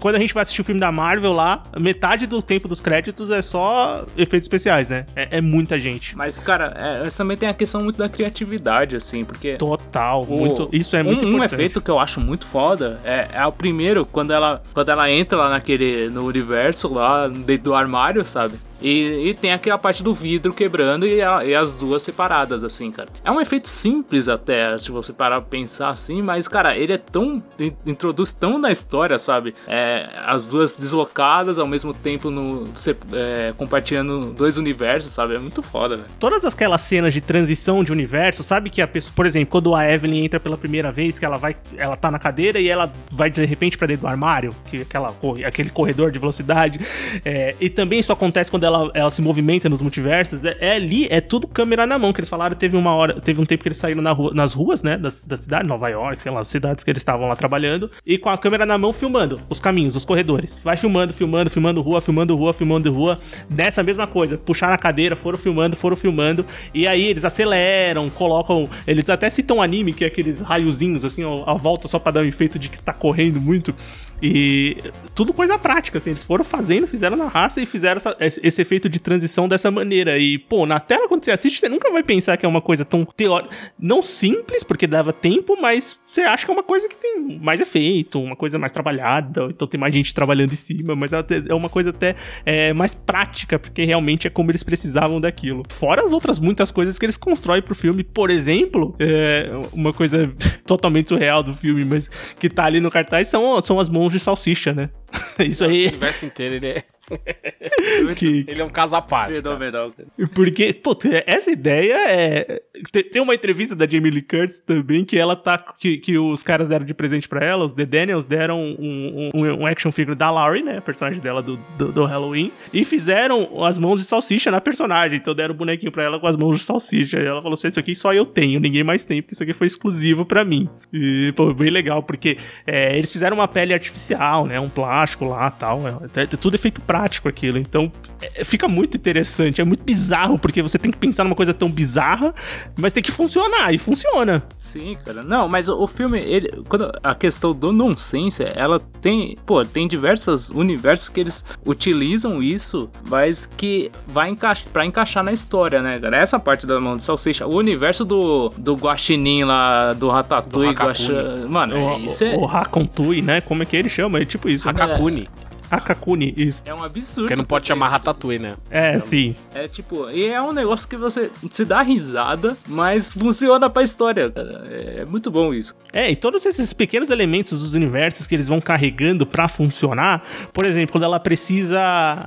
Quando a gente vai assistir o filme da Marvel lá, metade do tempo dos créditos é só efeitos especiais, né? É, é muita gente. Mas, cara, é, também tem a questão muito da criatividade, assim, porque. Total, o, muito. Isso é muito um, importante. Um efeito que eu acho muito foda é, é o primeiro, quando ela, quando ela entra lá naquele. no universo, lá dentro do armário, sabe? E, e tem aquela parte do vidro quebrando e, a- e as duas separadas, assim, cara. É um efeito simples até, se você parar pra pensar assim, mas, cara, ele é tão. in- introduz tão na história, sabe? É, as duas deslocadas ao mesmo tempo no, se- é, compartilhando dois universos, sabe? É muito foda, velho. Todas aquelas cenas de transição de universo, sabe que a pessoa, por exemplo, quando a Evelyn entra pela primeira vez, que ela vai, ela tá na cadeira e ela vai de repente pra dentro do armário, que é aquela aquele corredor de velocidade. É, e também isso acontece quando ela, ela se movimenta nos multiversos. É, é ali, é tudo câmera na mão, que eles falaram, teve uma hora, teve um tempo que eles saíram na rua- nas ruas, né, da, da cidade, Nova York, sei lá, as cidades que eles estavam lá trabalhando, e com a câmera na mão filmando os caminhos, os corredores. Vai filmando, filmando, filmando rua, filmando rua, filmando rua. Nessa mesma coisa, puxaram a cadeira, foram filmando, foram filmando, e aí eles aceleram, colocam. Eles até citam anime, que é aqueles raiozinhos, assim, à volta só pra dar um efeito de que tá correndo muito. E tudo coisa prática, assim, eles foram fazendo, fizeram na raça e fizeram essa- esse efeito de transição dessa maneira. E, pô, na tela, quando você assiste, você nunca vai pensar que é uma coisa tão teórica. Não simples, porque dava tempo, mas você acha que é uma coisa que tem mais efeito, uma coisa mais trabalhada, então tem mais gente trabalhando em cima, mas é uma coisa até é, mais prática, porque realmente é como eles precisavam daquilo. Fora as outras muitas coisas que eles constroem pro filme, por exemplo, é, uma coisa totalmente surreal do filme, mas que tá ali no cartaz são, são as mãos de salsicha, né? Isso O aí universo inteiro, ele é, que, ele é um caso à parte. Fenomenal. Porque, pô, essa ideia é. Tem- uma entrevista da Jamie Lee Curtis também que ela tá. Que, que os caras deram de presente pra ela, os The Daniels deram um, um, um action figure da Laurie, né? A personagem dela do, do, do Halloween. E fizeram as mãos de salsicha na personagem. Então deram o bonequinho pra ela com as mãos de salsicha. E ela falou assim: Isso aqui só eu tenho, ninguém mais tem, porque isso aqui foi exclusivo pra mim. E, pô, bem legal, porque é, eles fizeram uma pele artificial, né? Um plástico lá tal. É, é tudo efeito prático aquilo. Então é, fica muito interessante, é muito bizarro, porque você tem que pensar numa coisa tão bizarra, mas tem que funcionar, e funciona. Sim, cara. Não, mas o, o filme, ele, quando a questão do nonsense, ela tem, pô, tem diversos universos que eles utilizam isso, mas que vai encaixar para encaixar na história, né, cara? Essa parte da mão de salsicha, o universo do do guaxinim lá, do Ratatouille, Do guaxa... mano, O, é- isso é, o, o Hakontui, né? Como é que ele chama? É tipo isso. né? Hakakuni. Hakakuni, isso. é um absurdo. Porque não pode porque- chamar Ratatouille, né? É, sim. É tipo, e é um negócio que você se dá risada, mas funciona pra história, cara. É muito bom isso. É, e todos esses pequenos elementos dos universos que eles vão carregando pra funcionar, por exemplo, quando ela precisa.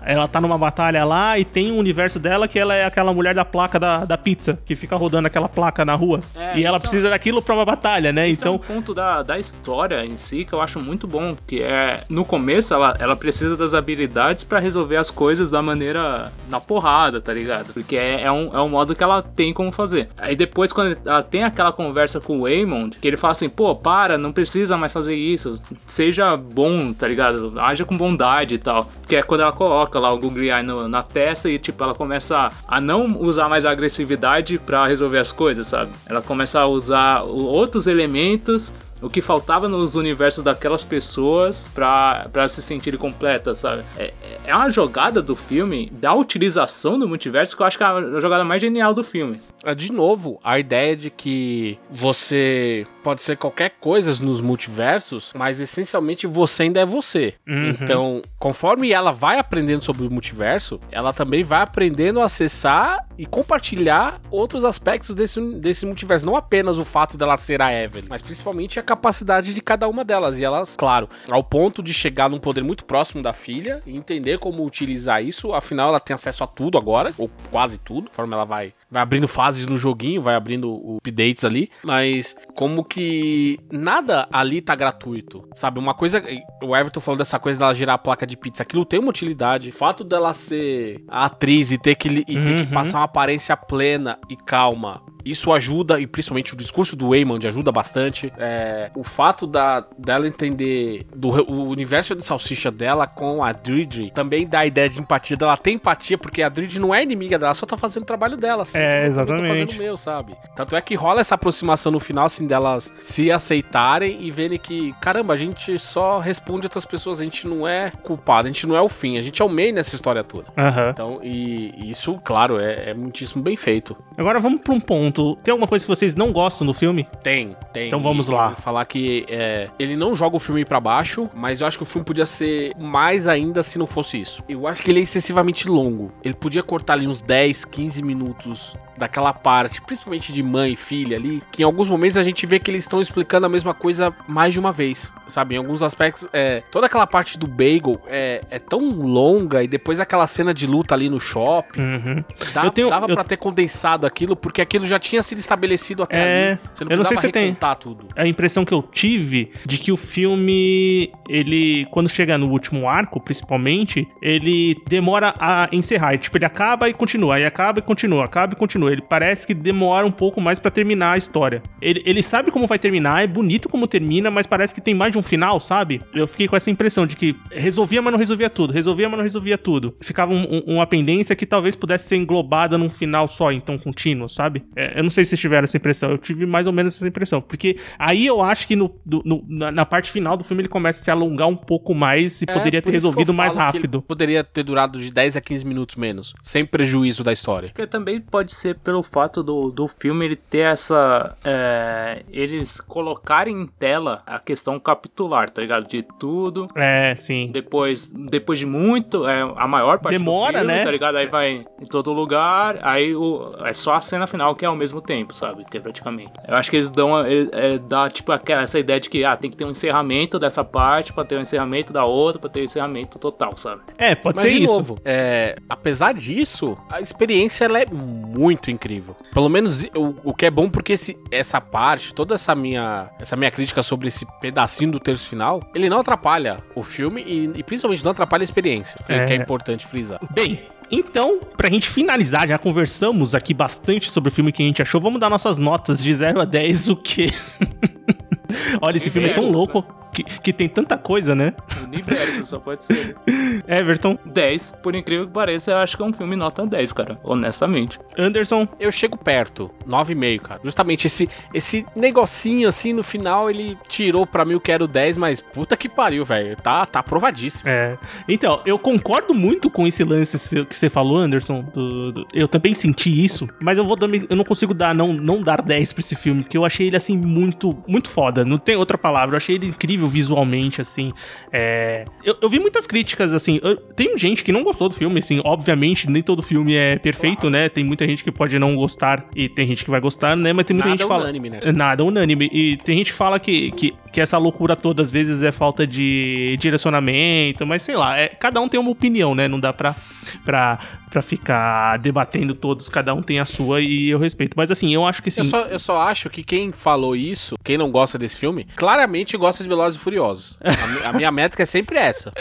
Ela tá numa batalha lá e tem um universo dela que ela é aquela mulher da placa da, da pizza, que fica rodando aquela placa na rua. É, e ela isso- precisa daquilo pra uma batalha, né? Isso é um então. ponto da, da história em si que eu acho muito bom, que é no começo ela, ela precisa das habilidades pra resolver as coisas da maneira na porrada, tá ligado? Porque é, é um, é um modo que ela tem como fazer. Aí depois quando ela tem aquela conversa com o Waymond, que ele fala assim, pô, para, não precisa mais fazer isso, seja bom, tá ligado? Haja com bondade e tal. Que é quando ela coloca lá o Google Eye no- na testa e tipo ela começa a não usar mais a agressividade pra resolver as coisas, sabe? Ela começa a usar outros elementos o que faltava nos universos daquelas pessoas pra se sentirem completas, sabe? É, é uma jogada do filme, da utilização do multiverso, que eu acho que é a jogada mais genial do filme. É, de novo, a ideia de que você pode ser qualquer coisa nos multiversos, mas essencialmente você ainda é você. Uhum. Então, conforme ela vai aprendendo sobre o multiverso, ela também vai aprendendo a acessar e compartilhar outros aspectos desse, desse multiverso. Não apenas o fato dela ser a Evelyn, mas principalmente a capacidade de cada uma delas. E elas, claro, ao ponto de chegar num poder muito próximo da filha e entender como utilizar isso. Afinal, ela tem acesso a tudo agora, ou quase tudo, conforme ela vai vai abrindo fases no joguinho, vai abrindo o- updates ali, mas como que nada ali tá gratuito, sabe? Uma coisa, o Everton falou dessa coisa dela girar a placa de pizza, aquilo tem uma utilidade. O fato dela ser atriz e ter que, e ter Uhum. que passar uma aparência plena e calma, isso ajuda, e principalmente o discurso do Waymond ajuda bastante. É, o fato da, dela entender do o universo de salsicha dela com a Dridge também dá a ideia de empatia dela. Tem empatia, porque a Dridge não é inimiga dela, só tá fazendo o trabalho dela. Assim, É, eu também Tô exatamente. fazendo o meu, sabe? Tanto é que rola essa aproximação no final, assim, delas se aceitarem e verem que, caramba, a gente só responde outras pessoas, a gente não é culpado, a gente não é o fim, a gente é o meio nessa história toda. Aham. Então, e, isso, claro, é, é muitíssimo bem feito. Agora vamos para um ponto tem alguma coisa que vocês não gostam do filme? Tem, tem. Então vamos E lá. eu Falar que é, ele não joga o filme pra baixo, mas eu acho que o filme podia ser mais ainda se não fosse isso. Eu acho que ele é excessivamente longo. Ele podia cortar ali uns 10, 15 minutos daquela parte, principalmente de mãe e filha ali, que em alguns momentos a gente vê que eles estão explicando a mesma coisa mais de uma vez, sabe? Em alguns aspectos, é, toda aquela parte do bagel é, é tão longa e depois aquela cena de luta ali no shopping, Uhum. dá, Eu tenho- dava eu- pra ter condensado aquilo, porque aquilo já tinha sido estabelecido até É, ali. Você não eu não sei se tem- tudo. a impressão que eu tive de que o filme, ele, quando chega no último arco, principalmente, ele demora a encerrar. Tipo, ele acaba e continua, aí acaba e continua, acaba e continua. Ele parece que demora um pouco mais pra terminar a história. Ele, ele sabe como vai terminar, é bonito como termina, mas parece que tem mais de um final, sabe? Eu fiquei com essa impressão de que resolvia, mas não resolvia tudo, resolvia, mas não resolvia tudo. Ficava um- um- uma pendência que talvez pudesse ser englobada num final só, então contínuo, sabe? É, eu não sei se vocês tiveram essa impressão, eu tive mais ou menos essa impressão. Porque aí eu acho que no, do- no- na, na parte final do filme ele começa a se alongar um pouco mais e É, poderia ter resolvido mais rápido. Poderia ter durado de 10 a 15 minutos menos, sem prejuízo da história. Porque também pode ser pelo fato do, do filme ele ter essa. é, eles colocarem em tela a questão capitular, tá ligado? De tudo. É, sim. Depois, depois de muito, é, a maior parte Demora, do filme, né? tá ligado? Aí vai em todo lugar, aí o, é só a cena final que é ao mesmo tempo, sabe? Que é praticamente. Eu acho que eles dão, ele- é, dá tipo aquela, essa ideia de que ah, tem que ter um encerramento dessa parte pra ter um encerramento da outra, pra ter um encerramento total, sabe? É, pode Mas ser de isso. novo, é, apesar disso, a experiência ela é muito incrível. Pelo menos o, o que é bom porque esse- essa parte, toda essa minha, essa minha crítica sobre esse pedacinho do terço final, ele não atrapalha o filme e, e principalmente não atrapalha a experiência, que É. que é importante frisar. Bem, então, pra gente finalizar, já conversamos aqui bastante sobre o filme que a gente achou. Vamos dar nossas notas de 0 a 10, o quê? Olha, esse filme é tão louco que, que tem tanta coisa, né? Universo, só pode ser. Everton, 10, por incrível que pareça, eu acho que é um filme nota 10, cara. Honestamente. Anderson, Eu chego perto, 9,5, cara. Justamente esse, esse negocinho assim no final, ele tirou pra mim o que era o 10, mas puta que pariu, velho. Tá, tá aprovadíssimo. É. Então, eu concordo muito com esse lance seu- que você falou, Anderson. do- do- eu também senti isso, mas eu vou eu não consigo dar não, não dar 10 pra esse filme, porque eu achei ele assim muito muito foda. Não tem outra palavra. Eu achei ele incrível visualmente, assim. É, eu, eu vi muitas críticas, assim. eu- tem gente que não gostou do filme, assim. Obviamente, nem todo filme é perfeito, né? Tem muita gente que pode não gostar e tem gente que vai gostar, né? Mas tem muita Nada gente que fala. unânime, né? Nada unânime. E tem gente que fala que, que, que essa loucura toda às vezes é falta de direcionamento, mas sei lá, é, cada um tem uma opinião, né? Não dá pra, pra, 啊 pra ficar debatendo todos, cada um tem a sua e eu respeito. Mas assim, eu acho que sim. Eu só, eu só acho que quem falou isso, quem não gosta desse filme, claramente gosta de Velozes e Furiosos. A, a minha métrica é sempre essa.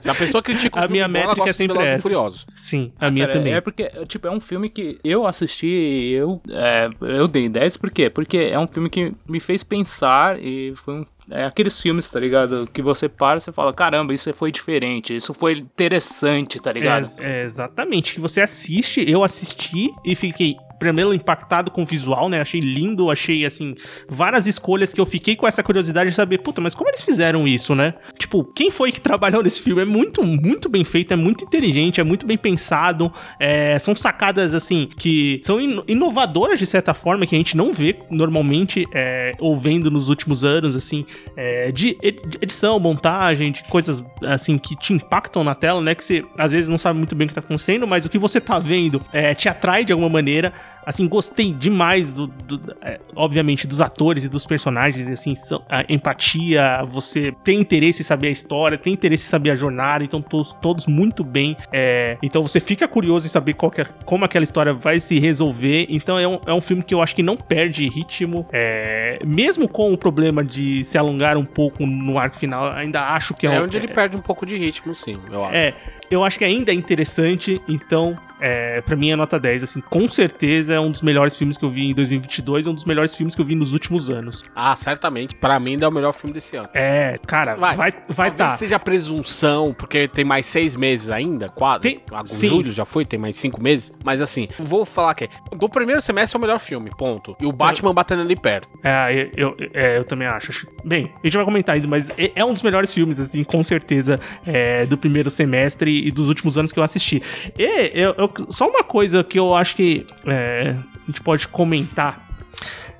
Se a pessoa critica o A filme minha métrica gosta é de sempre Velozes essa. e Furiosos. Sim, a minha Cara, também. É porque, tipo, é um filme que eu assisti e eu, é, eu dei 10, por quê? Porque é um filme que me fez pensar e foi um. É aqueles filmes, tá ligado? Que você para e você fala, caramba, isso foi diferente, isso foi interessante, tá ligado? É, é, exatamente. Que você assiste, eu assisti e fiquei primeiro impactado com o visual, né? Achei lindo, achei assim várias escolhas que eu fiquei com essa curiosidade de saber, puta, mas como eles fizeram isso, né? Tipo, quem foi que trabalhou nesse filme? É muito, muito bem feito, é muito inteligente, é muito bem pensado. é, são sacadas assim que são ino- inovadoras de certa forma que a gente não vê normalmente é, ou vendo nos últimos anos, assim, é, de edição, montagem, de coisas assim que te impactam na tela, né? Que você às vezes não sabe muito bem o que tá acontecendo, mas o que você tá vendo é, te atrai de alguma maneira. Assim, gostei demais, do, do- é, obviamente, dos atores e dos personagens, assim, são- a empatia, você tem interesse em saber a história, tem interesse em saber a jornada, então todos, todos muito bem. é, então você fica curioso em saber é- como aquela história vai se resolver. Então é um, é um filme que eu acho que não perde ritmo, é, mesmo com o problema de se alongar um pouco no arco final, ainda acho que é, É um- onde ele perde um pouco de ritmo, sim, eu acho. é, eu acho que ainda é interessante, então, é, para mim é nota 10, assim, com certeza é um dos melhores filmes que eu vi em 2022, é um dos melhores filmes que eu vi nos últimos anos. Ah, certamente. Pra mim, ainda é o melhor filme desse ano. É, cara, vai Vai. vai tá. seja presunção, porque tem mais seis meses ainda, quatro. Tem-. Julho já foi, tem mais cinco meses. Mas assim, vou falar que do primeiro semestre é o melhor filme, ponto. E o Batman batendo ali perto. É, eu, eu- é, eu também acho. Acho- Bem, a gente vai comentar ainda, mas é, é um dos melhores filmes, assim, com certeza, é, do primeiro semestre e dos últimos anos que eu assisti. E eu- eu- só uma coisa que eu acho que. é, a gente pode comentar.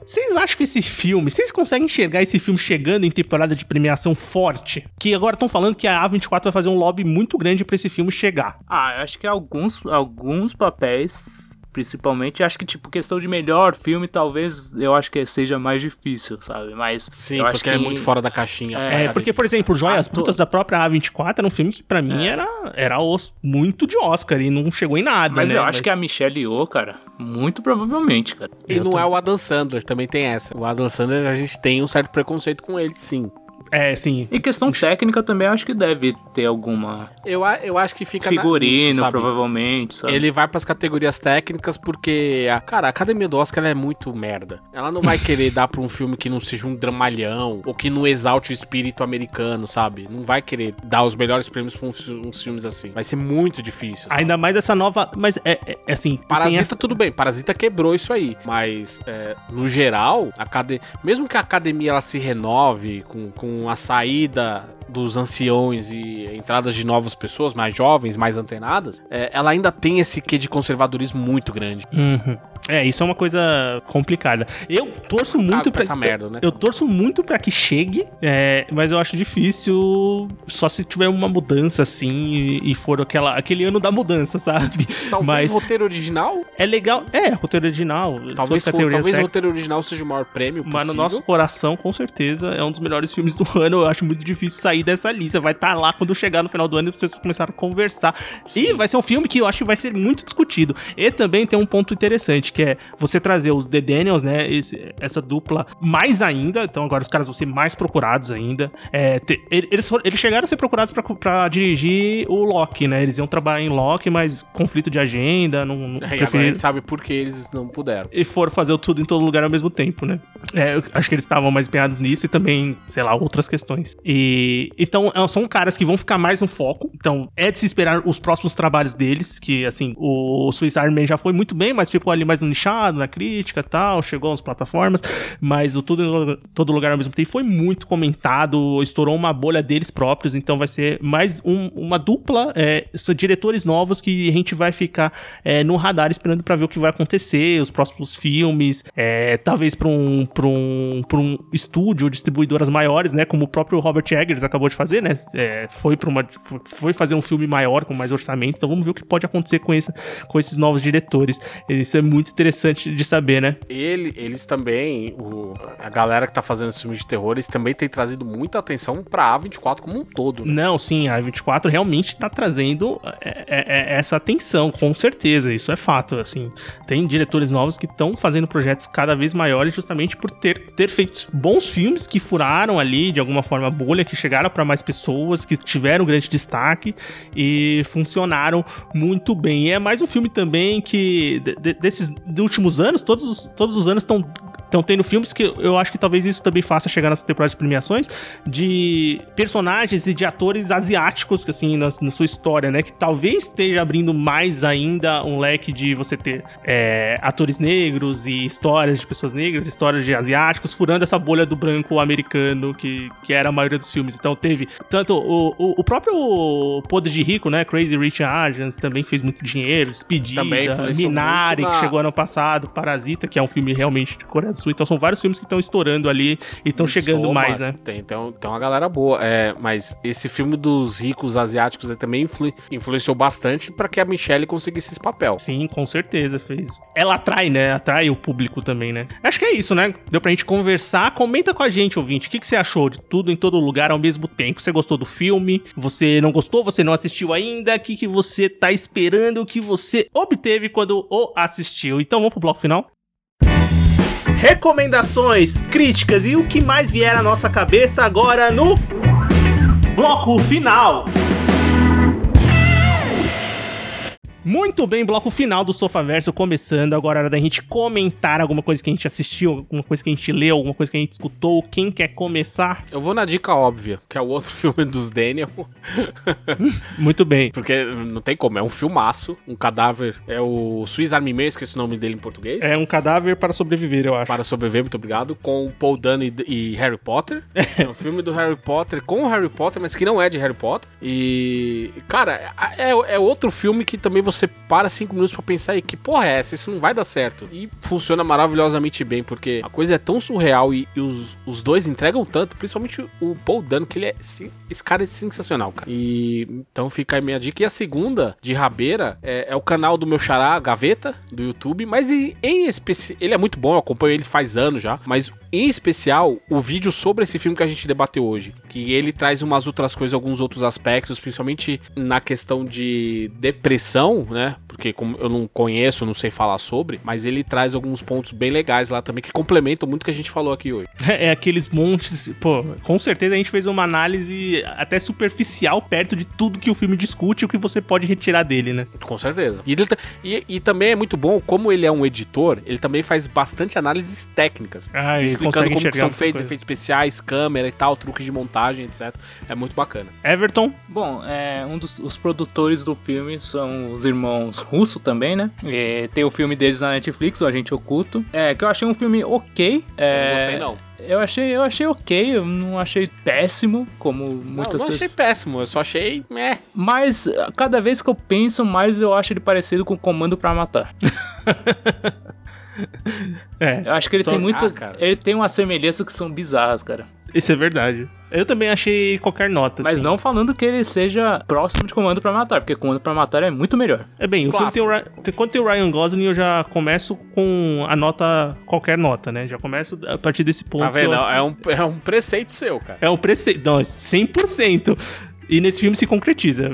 Vocês acham que esse filme, vocês conseguem enxergar esse filme chegando em temporada de premiação forte? Que agora estão falando que a A24 vai fazer um lobby muito grande pra esse filme chegar. Ah, eu acho que alguns, alguns papéis, principalmente, acho que, tipo, questão de melhor filme, talvez eu acho que seja mais difícil, sabe? Mas Sim, eu acho porque que é muito fora da caixinha. É, É, porque, por exemplo, Joias Ah, Brutas tô- da própria A24 era um filme que pra mim É. era, era os- muito de Oscar e não chegou em nada, Mas né? eu acho que a Michelle Yeoh, cara, muito provavelmente, cara. E Eu não tô- é o Adam Sandler, também tem essa. O Adam Sandler, a gente tem um certo preconceito com ele, sim. É, sim. Em questão técnica também, acho que deve ter alguma Eu, eu acho que fica na- figurino, sabe? provavelmente, sabe? Ele vai pras categorias técnicas porque, a, cara, a academia do Oscar ela é muito merda. Ela não vai querer dar pra um filme que não seja um dramalhão ou que não exalte o espírito americano, sabe? Não vai querer dar os melhores prêmios pra uns, uns filmes assim. Vai ser muito difícil. sabe? Ainda mais essa nova. Mas é, é- é assim. Parasita, essa- tudo bem, Parasita quebrou isso aí. Mas, é, no geral, a acade- mesmo que a academia ela se renove com, com a saída dos anciões e entradas de novas pessoas, mais jovens, mais antenadas, é, ela ainda tem esse quê de conservadorismo muito grande. Uhum. É, isso é uma coisa complicada. Eu torço muito Ah, pra. essa merda, né? Eu torço muito pra que chegue, é, mas eu acho difícil só se tiver uma mudança assim e, for aquela, aquele ano da mudança, sabe? Talvez mas- roteiro original, É legal, é, roteiro original. talvez, for- talvez técnicas, roteiro original seja o maior prêmio Mas no nosso coração, com certeza, é um dos melhores filmes do ano. Eu acho muito difícil sair dessa lista. Vai estar lá quando chegar no final do ano e vocês começaram a conversar. E vai ser um filme que eu acho que vai ser muito discutido. E também tem um ponto interessante, que é você trazer os The Daniels, né? esse- essa dupla mais ainda. Então agora os caras vão ser mais procurados ainda. É, eles, eles chegaram a ser procurados pra, pra dirigir o Loki, né? Eles iam trabalhar em Loki, mas conflito de agenda, não, não É, preferiram sabe por que eles não puderam. e foram fazer tudo em todo lugar ao mesmo tempo, né? É, acho que eles estavam mais empenhados nisso e também, sei lá, outras questões. E então é, são caras que vão ficar mais no foco. Então é de se esperar os próximos trabalhos deles, que assim, o Swiss Army já foi muito bem, mas ficou ali mais no nichado, na crítica, tal, chegou às plataformas, mas o tudo todo lugar ao mesmo tempo foi muito comentado, estourou uma bolha deles próprios, então vai ser mais um- uma dupla, é, diretores novos que a gente vai ficar é, no radar esperando pra ver o que vai acontecer, os próximos filmes, é, talvez pra um, pra um, pra um estúdio, distribuidoras maiores, né? Como o próprio Robert Eggers acabou de fazer, né? É, foi para uma, foi fazer um filme maior com mais orçamento. Então vamos ver o que pode acontecer com, esse, com esses novos diretores. Isso é muito interessante de saber, né? Ele, eles também, o- a galera que tá fazendo esse filme de terror, eles também têm trazido muita atenção pra A24 como um todo. né? Não, sim, a 24 realmente tá trazendo é, é, é, essa atenção, com certeza, isso é fato, assim. Tem diretores novos que estão fazendo projetos cada vez maiores justamente por ter, ter feito bons filmes que furaram ali, de alguma forma, bolha, que chegaram para mais pessoas, que tiveram grande destaque e funcionaram muito bem. E é mais um filme também que, de- de- desses últimos anos, todos, os- todos os anos estão estão tendo filmes que eu acho que talvez isso também faça chegar nessa temporada de premiações de personagens e de atores asiáticos, assim, na, na sua história, né? Que talvez esteja abrindo mais ainda um leque de você ter é, atores negros e histórias de pessoas negras, histórias de asiáticos, furando essa bolha do branco americano que, que era a maioria dos filmes. Então teve tanto o, o, o próprio Poder de Rico, né? Crazy Rich Asians também fez muito dinheiro, Despedida, Minari, muito que na- chegou ano passado, Parasita, que é um filme realmente de Coreia do Sul. Então são vários filmes que estão estourando ali e estão chegando Soma, mais, né? Tem, tem, tem uma galera boa. É, mas esse filme dos ricos asiáticos aí também influ- influenciou bastante pra que a Michelle conseguisse esse papel. Sim, com certeza fez. Ela atrai, né? Atrai o público também, né? Acho que é isso, né? Deu pra gente conversar. Comenta com a gente, ouvinte. O que, que você achou de tudo em todo lugar ao mesmo tempo? Você gostou do filme? Você não gostou? Você não assistiu ainda? O que, que você tá esperando? O que você obteve quando o assistiu? Então vamos pro bloco final? Recomendações, críticas e o que mais vier à nossa cabeça agora no bloco final. Muito bem, bloco final do Sofaverso começando. Agora é hora da gente comentar alguma coisa que a gente assistiu, alguma coisa que a gente leu, alguma coisa que a gente escutou. Quem quer começar? Eu vou na dica óbvia, que é o outro filme dos Daniel. Muito bem. Porque não tem como, é um filmaço. Um cadáver. É o Swiss Army Man, esqueci o nome dele em português. É um cadáver para sobreviver, eu acho. Para sobreviver, muito obrigado. Com Paul Dano e, e Harry Potter. É um filme do Harry Potter com o Harry Potter, mas que não é de Harry Potter. E, cara, é, é outro filme que também você você para cinco minutos para pensar e que porra é essa? Isso não vai dar certo. E funciona maravilhosamente bem, porque a coisa é tão surreal e, e os, os dois entregam tanto, principalmente o Paul Dano, que ele é. Esse cara é sensacional, cara. E então fica aí minha dica. E a segunda, de rabeira, é, é o canal do meu xará, Gaveta, do YouTube, mas em, em especial. Ele é muito bom, eu acompanho ele faz anos já, mas em especial o vídeo sobre esse filme que a gente debateu hoje, que ele traz umas outras coisas, alguns outros aspectos, principalmente na questão de depressão, né? Porque como eu não conheço, não sei falar sobre, mas ele traz alguns pontos bem legais lá também que complementam muito o que a gente falou aqui hoje. É aqueles montes, pô, com certeza a gente fez uma análise até superficial perto de tudo que o filme discute e o que você pode retirar dele, né? Com certeza. E, ele, e, e também é muito bom, como ele é um editor, ele também faz bastante análises técnicas. Ah, ele explicando como que são feitos efeitos especiais, câmera e tal, truques de montagem, etc. É muito bacana. Everton, Bom, é, um dos os produtores do filme são os irmãos Russo também, né? É, tem o filme deles na Netflix, O Agente Oculto. É, que eu achei um filme ok. É, Eu não gostei, não. Eu achei, eu achei ok, eu não achei péssimo, como muitas não, não pessoas. achei péssimo, eu só achei. É. Mas cada vez que eu penso mais, eu acho ele parecido com Comando pra Matar. é, Eu acho que ele Só- tem muitas. Ah, ele tem umas semelhanças que são bizarras, cara. isso é verdade. Eu também achei qualquer nota. Mas assim. não falando que ele seja próximo de Comando pra Matar, porque Comando pra Matar é muito melhor. É bem, o filme tem o, quando tem o Ryan Gosling, eu já começo com a nota, qualquer nota, né? Já começo a partir desse ponto. Tá eu vendo? acho- É um, é um preceito seu, cara. É um preceito. Não, é 100%. E nesse filme se concretiza.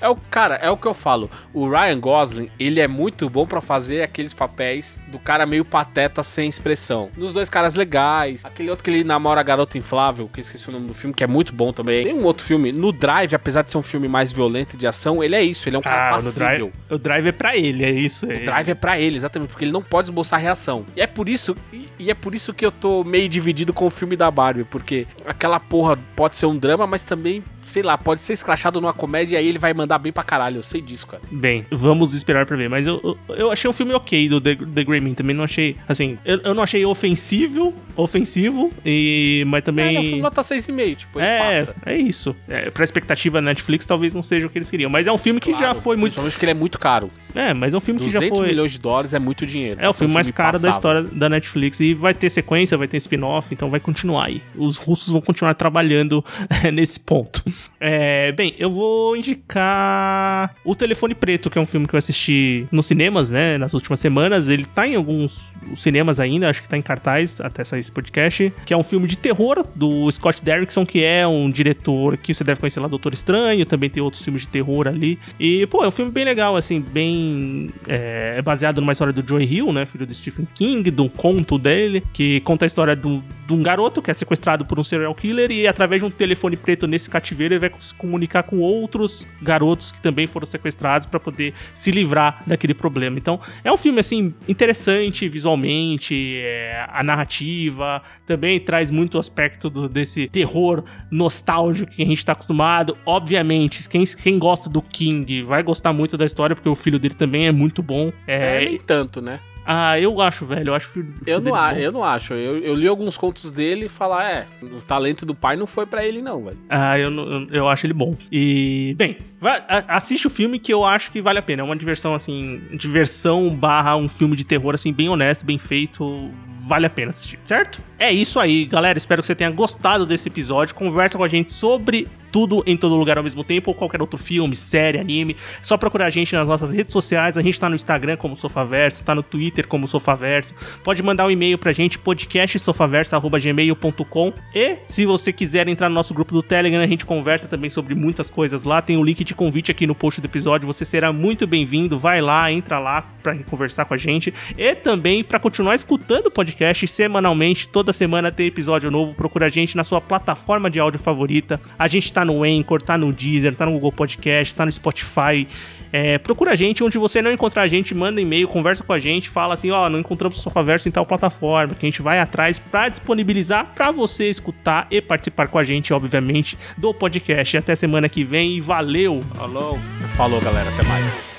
É o cara, é o que eu falo. O Ryan Gosling, ele é muito bom pra fazer aqueles papéis do cara meio pateta sem expressão. Dos dois caras legais. Aquele outro que ele namora a garota inflável, que eu esqueci o nome do filme, que é muito bom também. Tem um outro filme, no Drive, apesar de ser um filme mais violento de ação, ele é isso, ele é um cara ah, passível. drive, o drive é pra ele, é isso. O drive é pra ele, exatamente, porque ele não pode esboçar reação. E é por isso, e, e é por isso que eu tô meio dividido com o filme da Barbie, porque aquela porra pode ser um drama, mas também, sei lá, pode ser escrachado numa comédia e aí ele vai mandar bem pra caralho. Eu sei disso, cara. Bem, vamos esperar pra ver. Mas eu, eu, eu achei um filme ok do The, The Grey Man. Também não achei, assim, eu, eu não achei ofensivo, ofensivo, e, mas É, o também... filme nota 6,5, tipo, É, passa. é isso. É, pra expectativa da Netflix, talvez não seja o que eles queriam. Mas é um filme que já Claro, foi muito. Principalmente que ele é muito caro. É, mas é um filme que 200 já foi. milhões de dólares é muito dinheiro. É o ser um filme mais caro da passável. história da Netflix. E vai ter sequência, vai ter spin-off, então vai continuar aí. Os russos vão continuar trabalhando é, nesse ponto. É, bem, eu vou indicar O Telefone Preto, que é um filme que eu assisti nos cinemas, né, nas últimas semanas. Ele tá em alguns cinemas ainda, acho que tá em cartaz até sair esse podcast. Que é um filme de terror do Scott Derrickson, que é um diretor que você deve conhecer lá, Doutor Estranho. Também tem outros filmes de terror ali. E, pô, é um filme bem legal, assim, bem. É, é baseado numa história do Joey Hill, né, filho do Stephen King, de um conto dele, que conta a história do- de um garoto que é sequestrado por um serial killer e através de um telefone preto nesse cativeiro ele vai se comunicar com outros garotos que também foram sequestrados para poder se livrar daquele problema. Então, é um filme assim interessante visualmente, é, a narrativa também traz muito aspecto do- desse terror nostálgico que a gente tá acostumado. Obviamente, quem, quem gosta do King vai gostar muito da história porque o filho dele também é muito bom. É, É, nem tanto, né? Ah, eu acho, velho. Eu acho filho Eu não, a- eu não acho. Eu, eu li alguns contos dele e falar, é, o talento do pai não foi pra ele, não, velho. Ah, eu, eu, eu acho ele bom. E, bem, vai- assiste o filme que eu acho que vale a pena. É uma diversão, assim, diversão barra um filme de terror, assim, bem honesto, bem feito. Vale a pena assistir, certo? É isso aí, galera. Espero que você tenha gostado desse episódio. Conversa com a gente sobre tudo em todo lugar ao mesmo tempo, ou qualquer outro filme, série, anime. Só procurar a gente nas nossas redes sociais. A gente tá no Instagram como Sofaverso, tá no Twitter como Sofaverso. Pode mandar um e-mail pra gente, podcastsofaverso.gmail.com. E se você quiser entrar no nosso grupo do Telegram, a gente conversa também sobre muitas coisas lá. Tem o link de convite aqui no post do episódio. Você será muito bem-vindo. Vai lá, entra lá pra conversar com a gente. E também para continuar escutando o podcast semanalmente. Toda semana tem episódio novo. Procura a gente na sua plataforma de áudio favorita. A gente tá no Anchor, tá no Deezer, tá no Google Podcast, tá no Spotify. É, procura a gente, onde você não encontrar a gente, manda e-mail, conversa com a gente, fala assim, ó, não encontramos o Sofaverso em tal plataforma, que a gente vai atrás pra disponibilizar pra você escutar e participar com a gente, obviamente, do podcast. Até semana que vem e valeu! Falou. Falou, galera. Até mais.